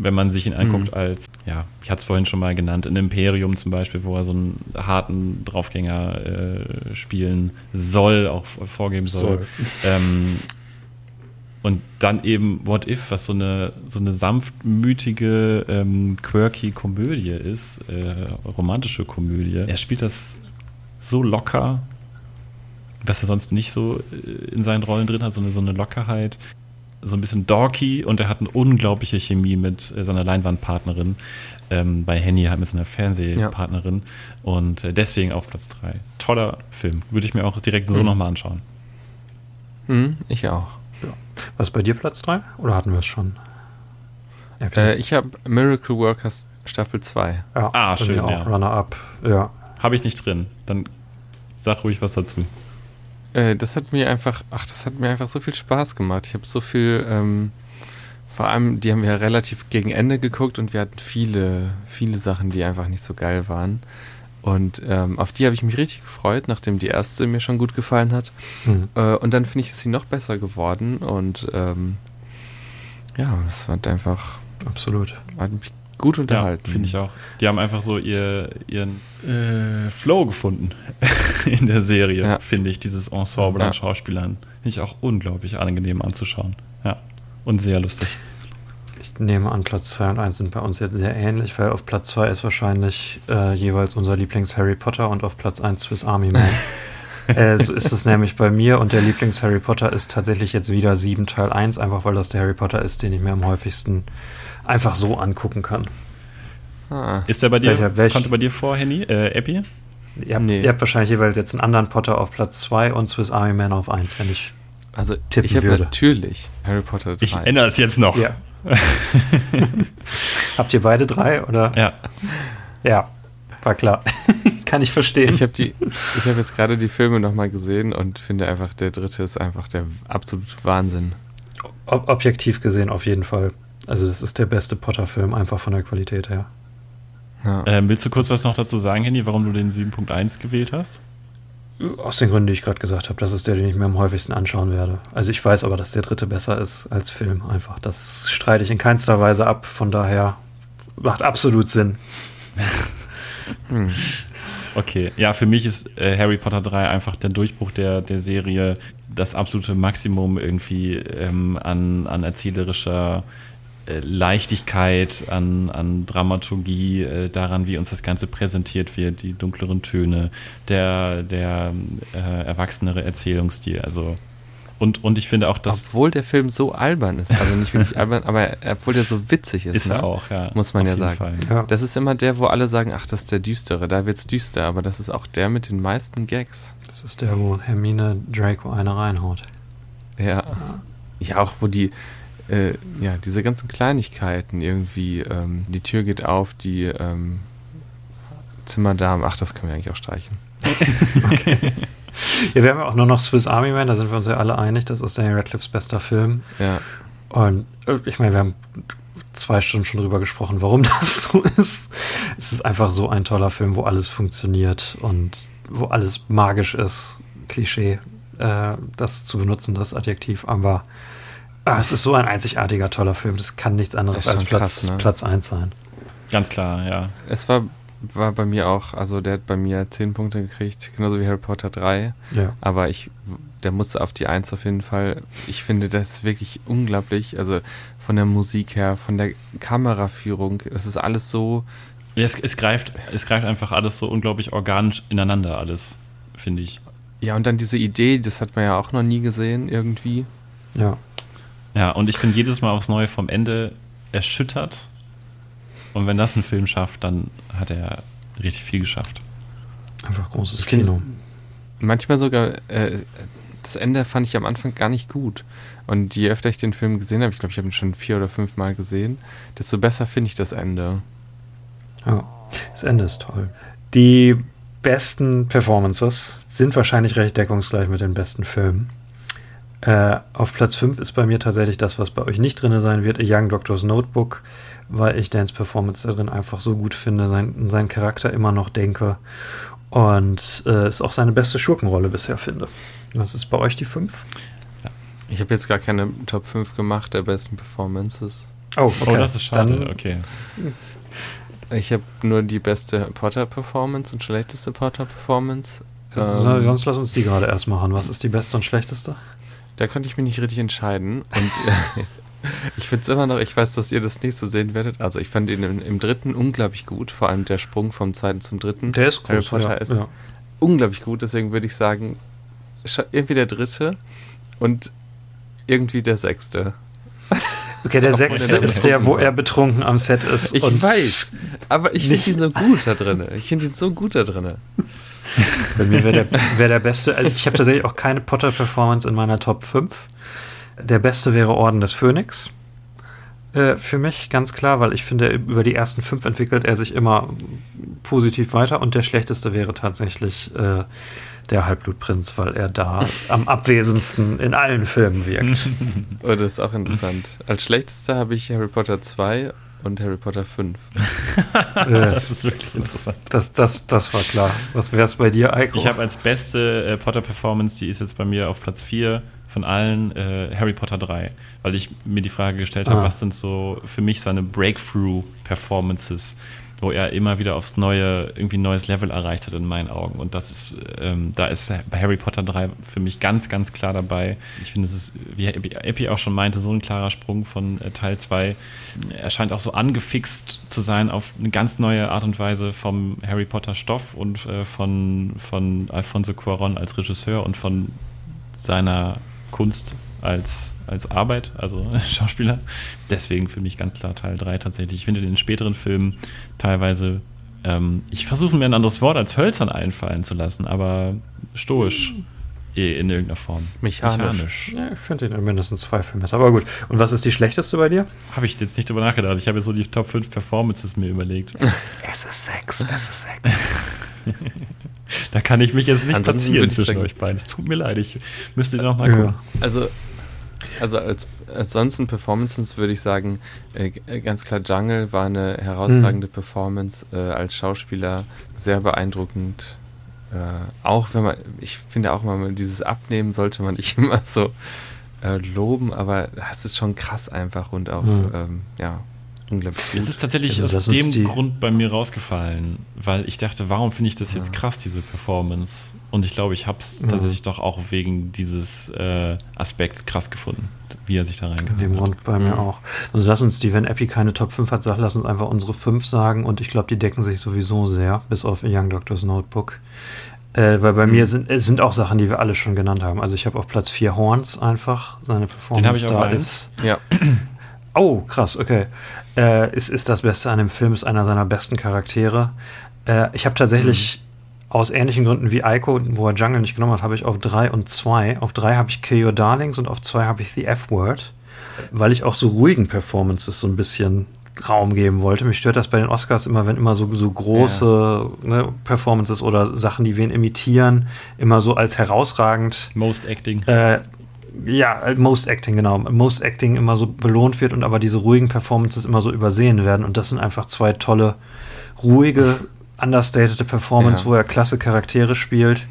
Wenn man sich ihn anguckt als, ja, ich hatte es vorhin schon mal genannt, ein Imperium zum Beispiel, wo er so einen harten Draufgänger äh, spielen soll, auch vorgeben soll. Soll. Ähm, und dann eben What If, was so eine, so eine sanftmütige, ähm, quirky Komödie ist, äh, romantische Komödie. Er spielt das so locker, was er sonst nicht so äh, in seinen Rollen drin hat, so eine, so eine Lockerheit, so ein bisschen dorky und er hat eine unglaubliche Chemie mit äh, seiner Leinwandpartnerin. Ähm, bei Henny halt mit seiner Fernsehpartnerin und äh, deswegen auf Platz 3. Toller Film. Würde ich mir auch direkt so Mhm. nochmal anschauen. Hm, ich auch. Was ist bei dir Platz 3? Oder hatten wir es schon? Äh, ich habe Miracle Workers Staffel 2. Ja, Ah, schön, auch ja. Runner-up. Ja. Habe ich nicht drin. Dann sag ruhig was dazu. Äh, das hat mir einfach, ach, das hat mir einfach so viel Spaß gemacht. Ich habe so viel, ähm, vor allem, die haben wir ja relativ gegen Ende geguckt und wir hatten viele, viele Sachen, die einfach nicht so geil waren. Und ähm, auf die habe ich mich richtig gefreut, nachdem die erste mir schon gut gefallen hat. Hm. Äh, und dann finde ich, ist sie noch besser geworden. Und ähm, ja, es hat einfach Absolut. hat mich gut Ja, unterhalten. finde ich auch. Die haben einfach so ihr, ihren äh, Flow gefunden in der Serie, Ja. finde ich. Dieses Ensemble Ja. an Schauspielern. Finde ich auch unglaublich angenehm anzuschauen. Ja. Und sehr lustig. Ich nehme an, Platz 2 und 1 sind bei uns jetzt sehr ähnlich, weil auf Platz 2 ist wahrscheinlich äh, jeweils unser Lieblings-Harry Potter und auf Platz 1 Swiss Army Man. äh, so ist es nämlich bei mir und der Lieblings-Harry Potter ist tatsächlich jetzt wieder 7 Teil 1, einfach weil das der Harry Potter ist, den ich mir am häufigsten einfach so angucken kann. Ah, Ist der bei dir, Welcher- welch- kommt der bei dir vor, Henny? Äh, Epi? Ihr habt, Nee. ihr habt wahrscheinlich jeweils jetzt einen anderen Potter auf Platz 2 und Swiss Army Man auf 1, wenn ich. also tippen ich würde. natürlich Harry Potter 3. Ich ändere es jetzt noch. Ja. Habt ihr beide drei oder? Ja. Ja, war klar. Kann ich verstehen. Ich habe die, ich habe jetzt gerade die Filme nochmal gesehen und finde einfach, der dritte ist einfach der absolute Wahnsinn. Ob objektiv gesehen auf jeden Fall. Also das ist der beste Potter-Film, einfach von der Qualität her. Ja. Ähm, willst du kurz was noch dazu sagen, Henny, warum du den 7.1 gewählt hast? Aus den Gründen, die ich gerade gesagt habe, das ist der, den ich mir am häufigsten anschauen werde. Also ich weiß aber, dass der dritte besser ist als Film. Einfach. Das streite ich in keinster Weise ab. Von daher macht absolut Sinn. Hm. Okay, ja, für mich ist äh, Harry Potter 3 einfach der Durchbruch der, der Serie, das absolute Maximum irgendwie ähm, an, an erzählerischer äh, Leichtigkeit, an, an Dramaturgie, äh, daran, wie uns das Ganze präsentiert wird, die dunkleren Töne, der, der äh, erwachsenere Erzählungsstil. Also und, und ich finde auch, das Obwohl der Film so albern ist, also nicht wirklich albern, aber er- obwohl der so witzig ist, ist ne? er auch, ja. Muss man auf ja jeden sagen. Fall. Ja. Das ist immer der, wo alle sagen, ach, das ist der düstere, da wird's düster, aber das ist auch der mit den meisten Gags. Das ist der, wo Hermine Draco eine reinhaut. Ja. Ja, auch wo die, äh, ja, diese ganzen Kleinigkeiten irgendwie, ähm, die Tür geht auf, die ähm, Zimmerdamen, ach, das können wir eigentlich auch streichen. Ja, wir haben ja auch nur noch Swiss Army Man, da sind wir uns ja alle einig, das ist Daniel Radcliffes bester Film. Ja. Und äh, ich meine, wir haben zwei Stunden schon drüber gesprochen, warum das so ist. Es ist einfach so ein toller Film, wo alles funktioniert und wo alles magisch ist. Klischee, äh, das zu benutzen, das Adjektiv, aber ah, es ist so ein einzigartiger, toller Film. Das kann nichts anderes als Platz, krass, ne? Platz 1 sein. Ganz klar, ja. Es war, war bei mir auch, also der hat bei mir 10 Punkte gekriegt, genauso wie Harry Potter 3. Ja. Aber ich, der musste auf die Eins auf jeden Fall. Ich finde das wirklich unglaublich. Also von der Musik her, von der Kameraführung, es ist alles so. Ja, Es, es, greift, es greift einfach alles so unglaublich organisch ineinander, alles, finde ich. Ja, und dann diese Idee, das hat man ja auch noch nie gesehen irgendwie. Ja. Ja, und ich bin jedes Mal aufs Neue vom Ende erschüttert. Und wenn das ein Film schafft, dann hat er richtig viel geschafft. Einfach großes Ich find's- Kino. Manchmal sogar, äh, das Ende fand ich am Anfang gar nicht gut. Und je öfter ich den Film gesehen habe, ich glaube, ich habe ihn schon vier oder fünf Mal gesehen, desto besser finde ich das Ende. Ja, das Ende ist toll. Die besten Performances sind wahrscheinlich recht deckungsgleich mit den besten Filmen. Äh, auf Platz 5 ist bei mir tatsächlich das, was bei euch nicht drin sein wird, A Young Doctor's Notebook, weil ich Dans Performance da drin einfach so gut finde, sein, seinen Charakter immer noch denke und äh, es auch seine beste Schurkenrolle bisher finde. Was ist bei euch die 5? Ich habe jetzt gar keine Top 5 gemacht der besten Performances. Oh, Oh, das ist schade. Dann, okay. Ich habe nur die beste Potter-Performance und schlechteste Potter-Performance. so- Ähm, sonst lass uns die gerade erst machen. Was ist die beste und schlechteste? Da konnte ich mich nicht richtig entscheiden. Und äh, ich finde es immer noch, ich weiß, dass ihr das nächste sehen werdet. Also ich fand ihn im, im dritten unglaublich gut. Vor allem der Sprung vom zweiten zum dritten. Der ist Harry groß. Potter ja, ist ja. unglaublich gut. Deswegen würde ich sagen, irgendwie der dritte und irgendwie der sechste. Okay, der sechste ist der, wo er betrunken am Set ist. Ich weiß, aber ich finde ihn so gut da drin. Ich finde ihn so gut da drin. Bei mir wäre der, wär der beste. Also ich habe tatsächlich auch keine Potter-Performance in meiner Top 5. Der beste wäre Orden des Phönix. Äh, für mich ganz klar, weil ich finde, über die ersten fünf entwickelt er sich immer positiv weiter und der schlechteste wäre tatsächlich äh, der Halbblutprinz, weil er da am abwesendsten in allen Filmen wirkt. Oh, das ist auch interessant. Als schlechtester habe ich Harry Potter 2 und Harry Potter 5. das ist wirklich interessant. Das, das, das war klar. Was wäre es bei dir, Eiko? Ich habe als beste äh, Potter-Performance, die ist jetzt bei mir auf Platz 4 von allen, äh, Harry Potter 3. Weil ich mir die Frage gestellt habe, Ah. was sind so für mich seine Breakthrough-Performances, wo er immer wieder aufs Neue, irgendwie ein neues Level erreicht hat in meinen Augen. Und das ist, ähm, da ist bei Harry Potter 3 für mich ganz, ganz klar dabei. Ich finde, es ist, wie Epi auch schon meinte, so ein klarer Sprung von äh, Teil 2. Er scheint auch so angefixt zu sein auf eine ganz neue Art und Weise vom Harry Potter Stoff und äh, von, von Alfonso Cuaron als Regisseur und von seiner Kunst als, als Arbeit, also Schauspieler. Deswegen für mich ganz klar Teil 3 tatsächlich. Ich finde den späteren Filmen teilweise, ähm, ich versuche mir ein anderes Wort als hölzern einfallen zu lassen, aber stoisch eh in irgendeiner Form. Mechanisch. ja, ich finde ihn in mindestens zwei Filmen besser. Aber gut. Und was ist die schlechteste bei dir? Habe ich jetzt nicht drüber nachgedacht. Ich habe jetzt so die Top 5 Performances mir überlegt. Es ist sechs, es ist sechs. Da kann ich mich jetzt nicht Ansonsten platzieren zwischen euch beiden. Es tut mir leid, ich müsste noch mal Ja. gucken. Also, also als, ansonsten Performances würde ich sagen, äh, äh, ganz klar Jungle war eine herausragende Performance äh, als Schauspieler, sehr beeindruckend. Äh, auch wenn man, ich finde auch mal, dieses Abnehmen sollte man nicht immer so äh, loben, aber das ist schon krass einfach und auch, Mhm. ähm, ja, unglaublich. Es ist tatsächlich Also aus dem Grund bei mir rausgefallen, weil ich dachte, warum finde ich das jetzt Ja. krass, diese Performance? Und ich glaube, ich habe es Ja. tatsächlich doch auch wegen dieses äh, Aspekts krass gefunden, wie er sich da In dem reingehauen hat. Grund bei mir Mhm. auch. Also lass uns die, wenn Epi keine Top 5 hat, sag, lass uns einfach unsere 5 sagen und ich glaube, die decken sich sowieso sehr, bis auf Young Doctor's Notebook. Äh, weil bei Mhm. mir sind, es sind auch Sachen, die wir alle schon genannt haben. Also ich habe auf Platz 4 Horns einfach, seine Performance Den habe ich auf da eins. ist. Ja, Oh, krass, okay. Äh, ist, ist das Beste an dem Film, ist einer seiner besten Charaktere. Äh, ich habe tatsächlich aus ähnlichen Gründen wie Ico, wo er Jungle nicht genommen hat, habe ich auf 3 und 2. Auf 3 habe ich Kill Your Darlings und auf 2 habe ich The F-Word, weil ich auch so ruhigen Performances so ein bisschen Raum geben wollte. Mich stört das bei den Oscars immer, wenn immer so, so große ne, Performances oder Sachen, die wen imitieren, immer so als herausragend Most Acting. äh, ja, Most Acting, genau. Most Acting immer so belohnt wird und aber diese ruhigen Performances immer so übersehen werden. Und das sind einfach zwei tolle, ruhige, understatede Performance, Ja. wo er klasse Charaktere spielt.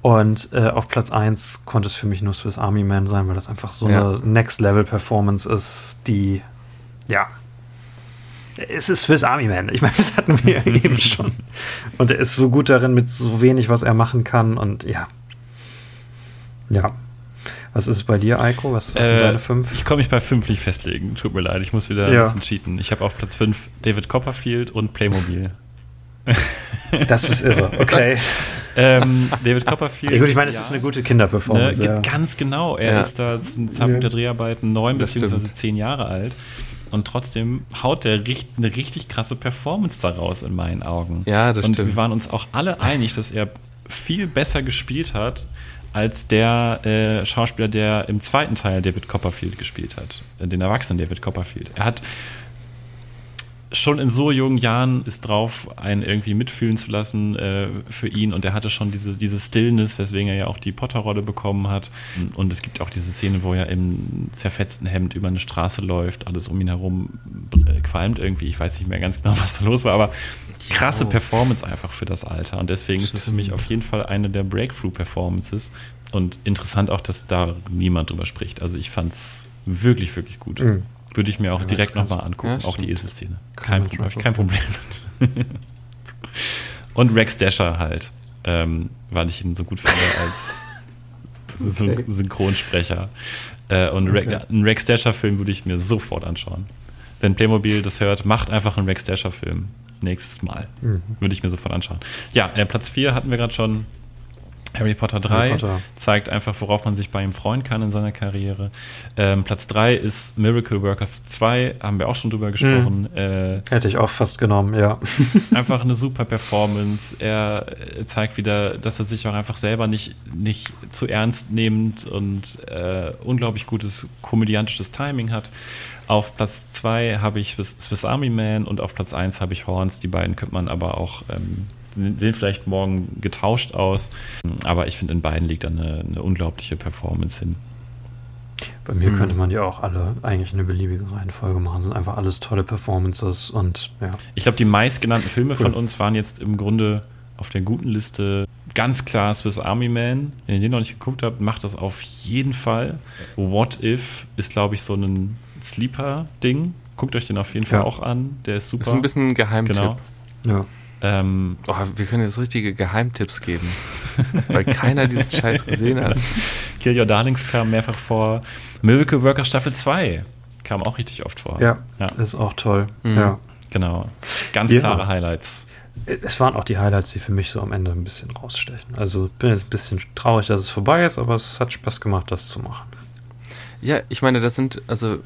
Und äh, auf Platz 1 konnte es für mich nur Swiss Army Man sein, weil das einfach so Ja. eine Next-Level-Performance ist, die, ja. Es ist Swiss Army Man. Ich meine, das hatten wir eben schon. Und er ist so gut darin, mit so wenig, was er machen kann. Und ja. Ja. Was ist es bei dir, Eiko? Was, was sind Äh, deine fünf? Ich komme mich bei 5 nicht festlegen. Tut mir leid, ich muss wieder Ja. ein bisschen cheaten. Ich habe auf Platz 5 David Copperfield und Playmobil. Das ist irre. Okay. ähm, David Copperfield. Ja, gut, ich meine, es ja. ist eine gute Ne, Kinderperformance. ge- ja. Ganz genau. Er Ja. ist da zum Zeitpunkt der Dreharbeiten neun stimmt. zehn Jahre alt. Und trotzdem haut der richt- eine richtig krasse Performance daraus in meinen Augen. Ja, das Und stimmt. wir waren uns auch alle einig, dass er viel besser gespielt hat als der äh, Schauspieler, der im zweiten Teil David Copperfield gespielt hat. Äh, Den erwachsenen David Copperfield. Er hat schon in so jungen Jahren ist drauf, einen irgendwie mitfühlen zu lassen äh, für ihn und er hatte schon diese, diese Stillness, weswegen er ja auch die Potter-Rolle bekommen hat. Und es gibt auch diese Szene, wo er im zerfetzten Hemd über eine Straße läuft, alles um ihn herum äh, qualmt irgendwie. Ich weiß nicht mehr ganz genau, was da los war, aber krasse Jo. Performance einfach für das Alter. Und deswegen ist es für mich auf jeden Fall eine der Breakthrough-Performances. Und interessant auch, dass da niemand drüber spricht. Also ich fand es wirklich, wirklich gut. Mhm. Würde ich mir auch Ja, direkt nochmal angucken, Ja, auch die. Esel-Szene. Kein, Problem, hab ich kein Problem mit. Und Rex Dasher halt, ähm, weil ich ihn so gut finde als Okay. Synchronsprecher. Äh, und Okay. einen Rex Dasher-Film würde ich mir sofort anschauen. Wenn Playmobil das hört, macht einfach einen Rex Dasher-Film. Nächstes Mal. Mhm. Würde ich mir sofort anschauen. Ja, äh, Platz 4 hatten wir gerade schon. Harry Potter 3 Harry Potter. zeigt einfach, worauf man sich bei ihm freuen kann in seiner Karriere. Ähm, Platz 3 ist Miracle Workers 2, haben wir auch schon drüber gesprochen. Äh, Hätte ich auch fast genommen, ja. einfach eine super Performance. Er äh, zeigt wieder, dass er sich auch einfach selber nicht, nicht zu ernst nimmt und äh, unglaublich gutes komödiantisches Timing hat. Auf Platz 2 habe ich Swiss, Swiss Army Man und auf Platz 1 habe ich Horns. Die beiden könnte man aber auch, ähm, sehen vielleicht morgen getauscht aus. Aber ich finde, in beiden liegt dann eine, eine unglaubliche Performance hin. Bei mir könnte man ja auch alle eigentlich eine beliebige Reihenfolge machen. Sind einfach alles tolle Performances und ja. Ich glaube, die meistgenannten Filme von uns waren jetzt im Grunde auf der guten Liste ganz klar Swiss Army Man. Wenn ihr den noch nicht geguckt habt, macht das auf jeden Fall. What If ist, glaube ich, so ein Sleeper-Ding. Guckt euch den auf jeden Fall Ja. auch an. Der ist super. Ist ein bisschen ein Geheimtipp. Genau. Ja. Ähm, Oh, wir können jetzt richtige Geheimtipps geben, weil keiner diesen Scheiß gesehen hat. Kill Your Darlings kam mehrfach vor. Miracle Worker Staffel 2 kam auch richtig oft vor. ja, Ja. ist auch toll. Mhm. Ja. Genau. Ganz Ja. klare Highlights. Es waren auch die Highlights, die für mich so am Ende ein bisschen rausstechen. Also ich bin jetzt ein bisschen traurig, dass es vorbei ist, aber es hat Spaß gemacht, das zu machen. Ja, ich meine, das sind also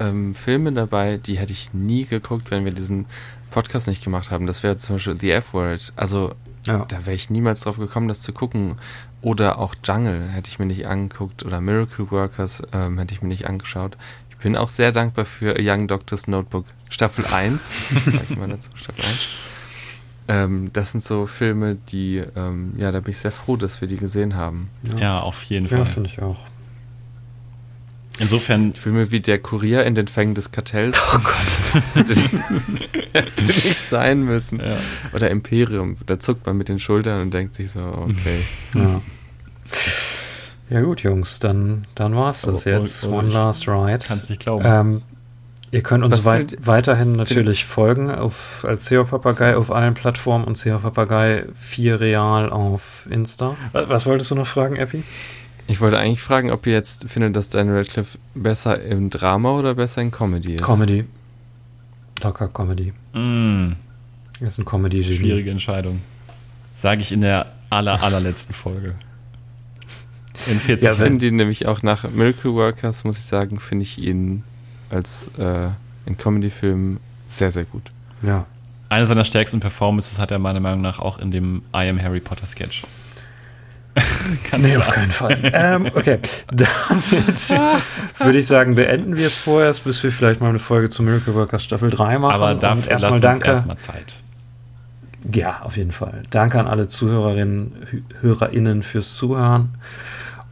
ähm, Filme dabei, die hätte ich nie geguckt, wenn wir diesen Podcast nicht gemacht haben. Das wäre zum Beispiel The F-Word. Also Ja. da wäre ich niemals drauf gekommen, das zu gucken. Oder auch Jungle hätte ich mir nicht angeguckt. Oder Miracle Workers ähm, hätte ich mir nicht angeschaut. Ich bin auch sehr dankbar für A Young Doctor's Notebook Staffel 1. Sag ich mal dazu, Staffel 1. Ähm, das sind so Filme, die, ähm, ja, da bin ich sehr froh, dass wir die gesehen haben. Ja, auf jeden Ja, Fall. finde ich auch. Insofern Filme wie Der Kurier in den Fängen des Kartells. Oh Gott. hätte, nicht sein müssen. Ja. Oder Imperium. Da zuckt man mit den Schultern und denkt sich so, okay. Ja. Ja gut, Jungs, dann, dann war es das Oh, oh, jetzt. oh, One ich Last Ride. kannst nicht glauben. Ähm, ihr könnt uns findet- weiterhin natürlich folgen auf, als SEO Papagei auf allen Plattformen und SEO Papagei 4 Real auf Insta. Was, was wolltest du noch fragen, Epi? Ich wollte eigentlich fragen, ob ihr jetzt findet, dass Daniel Radcliffe besser im Drama oder besser in Comedy ist. Comedy. Locker Comedy. Mm, Er ist ein comedy -Genie. schwierige Entscheidung. Sage ich in der aller, allerletzten Folge. In 40 Ja, Ich wenn- finde ihn nämlich auch nach Miracle Workers, muss ich sagen, finde ich ihn als äh, in Comedy-Filmen sehr, sehr gut. Ja. Eine seiner stärksten Performances hat er meiner Meinung nach auch in dem I Am Harry Potter Sketch. Ganz Nee, klar. auf keinen Fall. ähm, okay, damit würde ich sagen, beenden wir es vorerst, bis wir vielleicht mal eine Folge zu Miracle Workers Staffel 3 machen. Aber dafür erstmal danke. erstmal Zeit. Ja, auf jeden Fall. Danke an alle Zuhörerinnen, HörerInnen fürs Zuhören.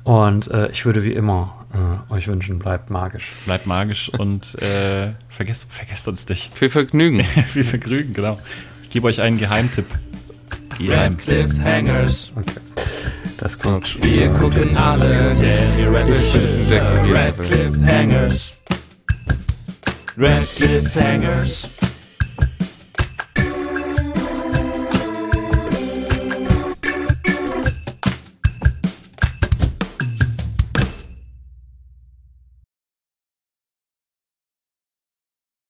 Und äh, ich würde wie immer äh, euch wünschen, bleibt magisch. Bleibt magisch und äh, vergesst, vergesst uns nicht. Viel Vergnügen. Viel Vergnügen, genau. Ich gebe euch einen Geheimtipp. Geheim. Radcliffe Hangers. Okay. Das kommt. Wir gucken alle Daniel Radcliffe. Radcliffe Hangers. Radcliffe Hangers.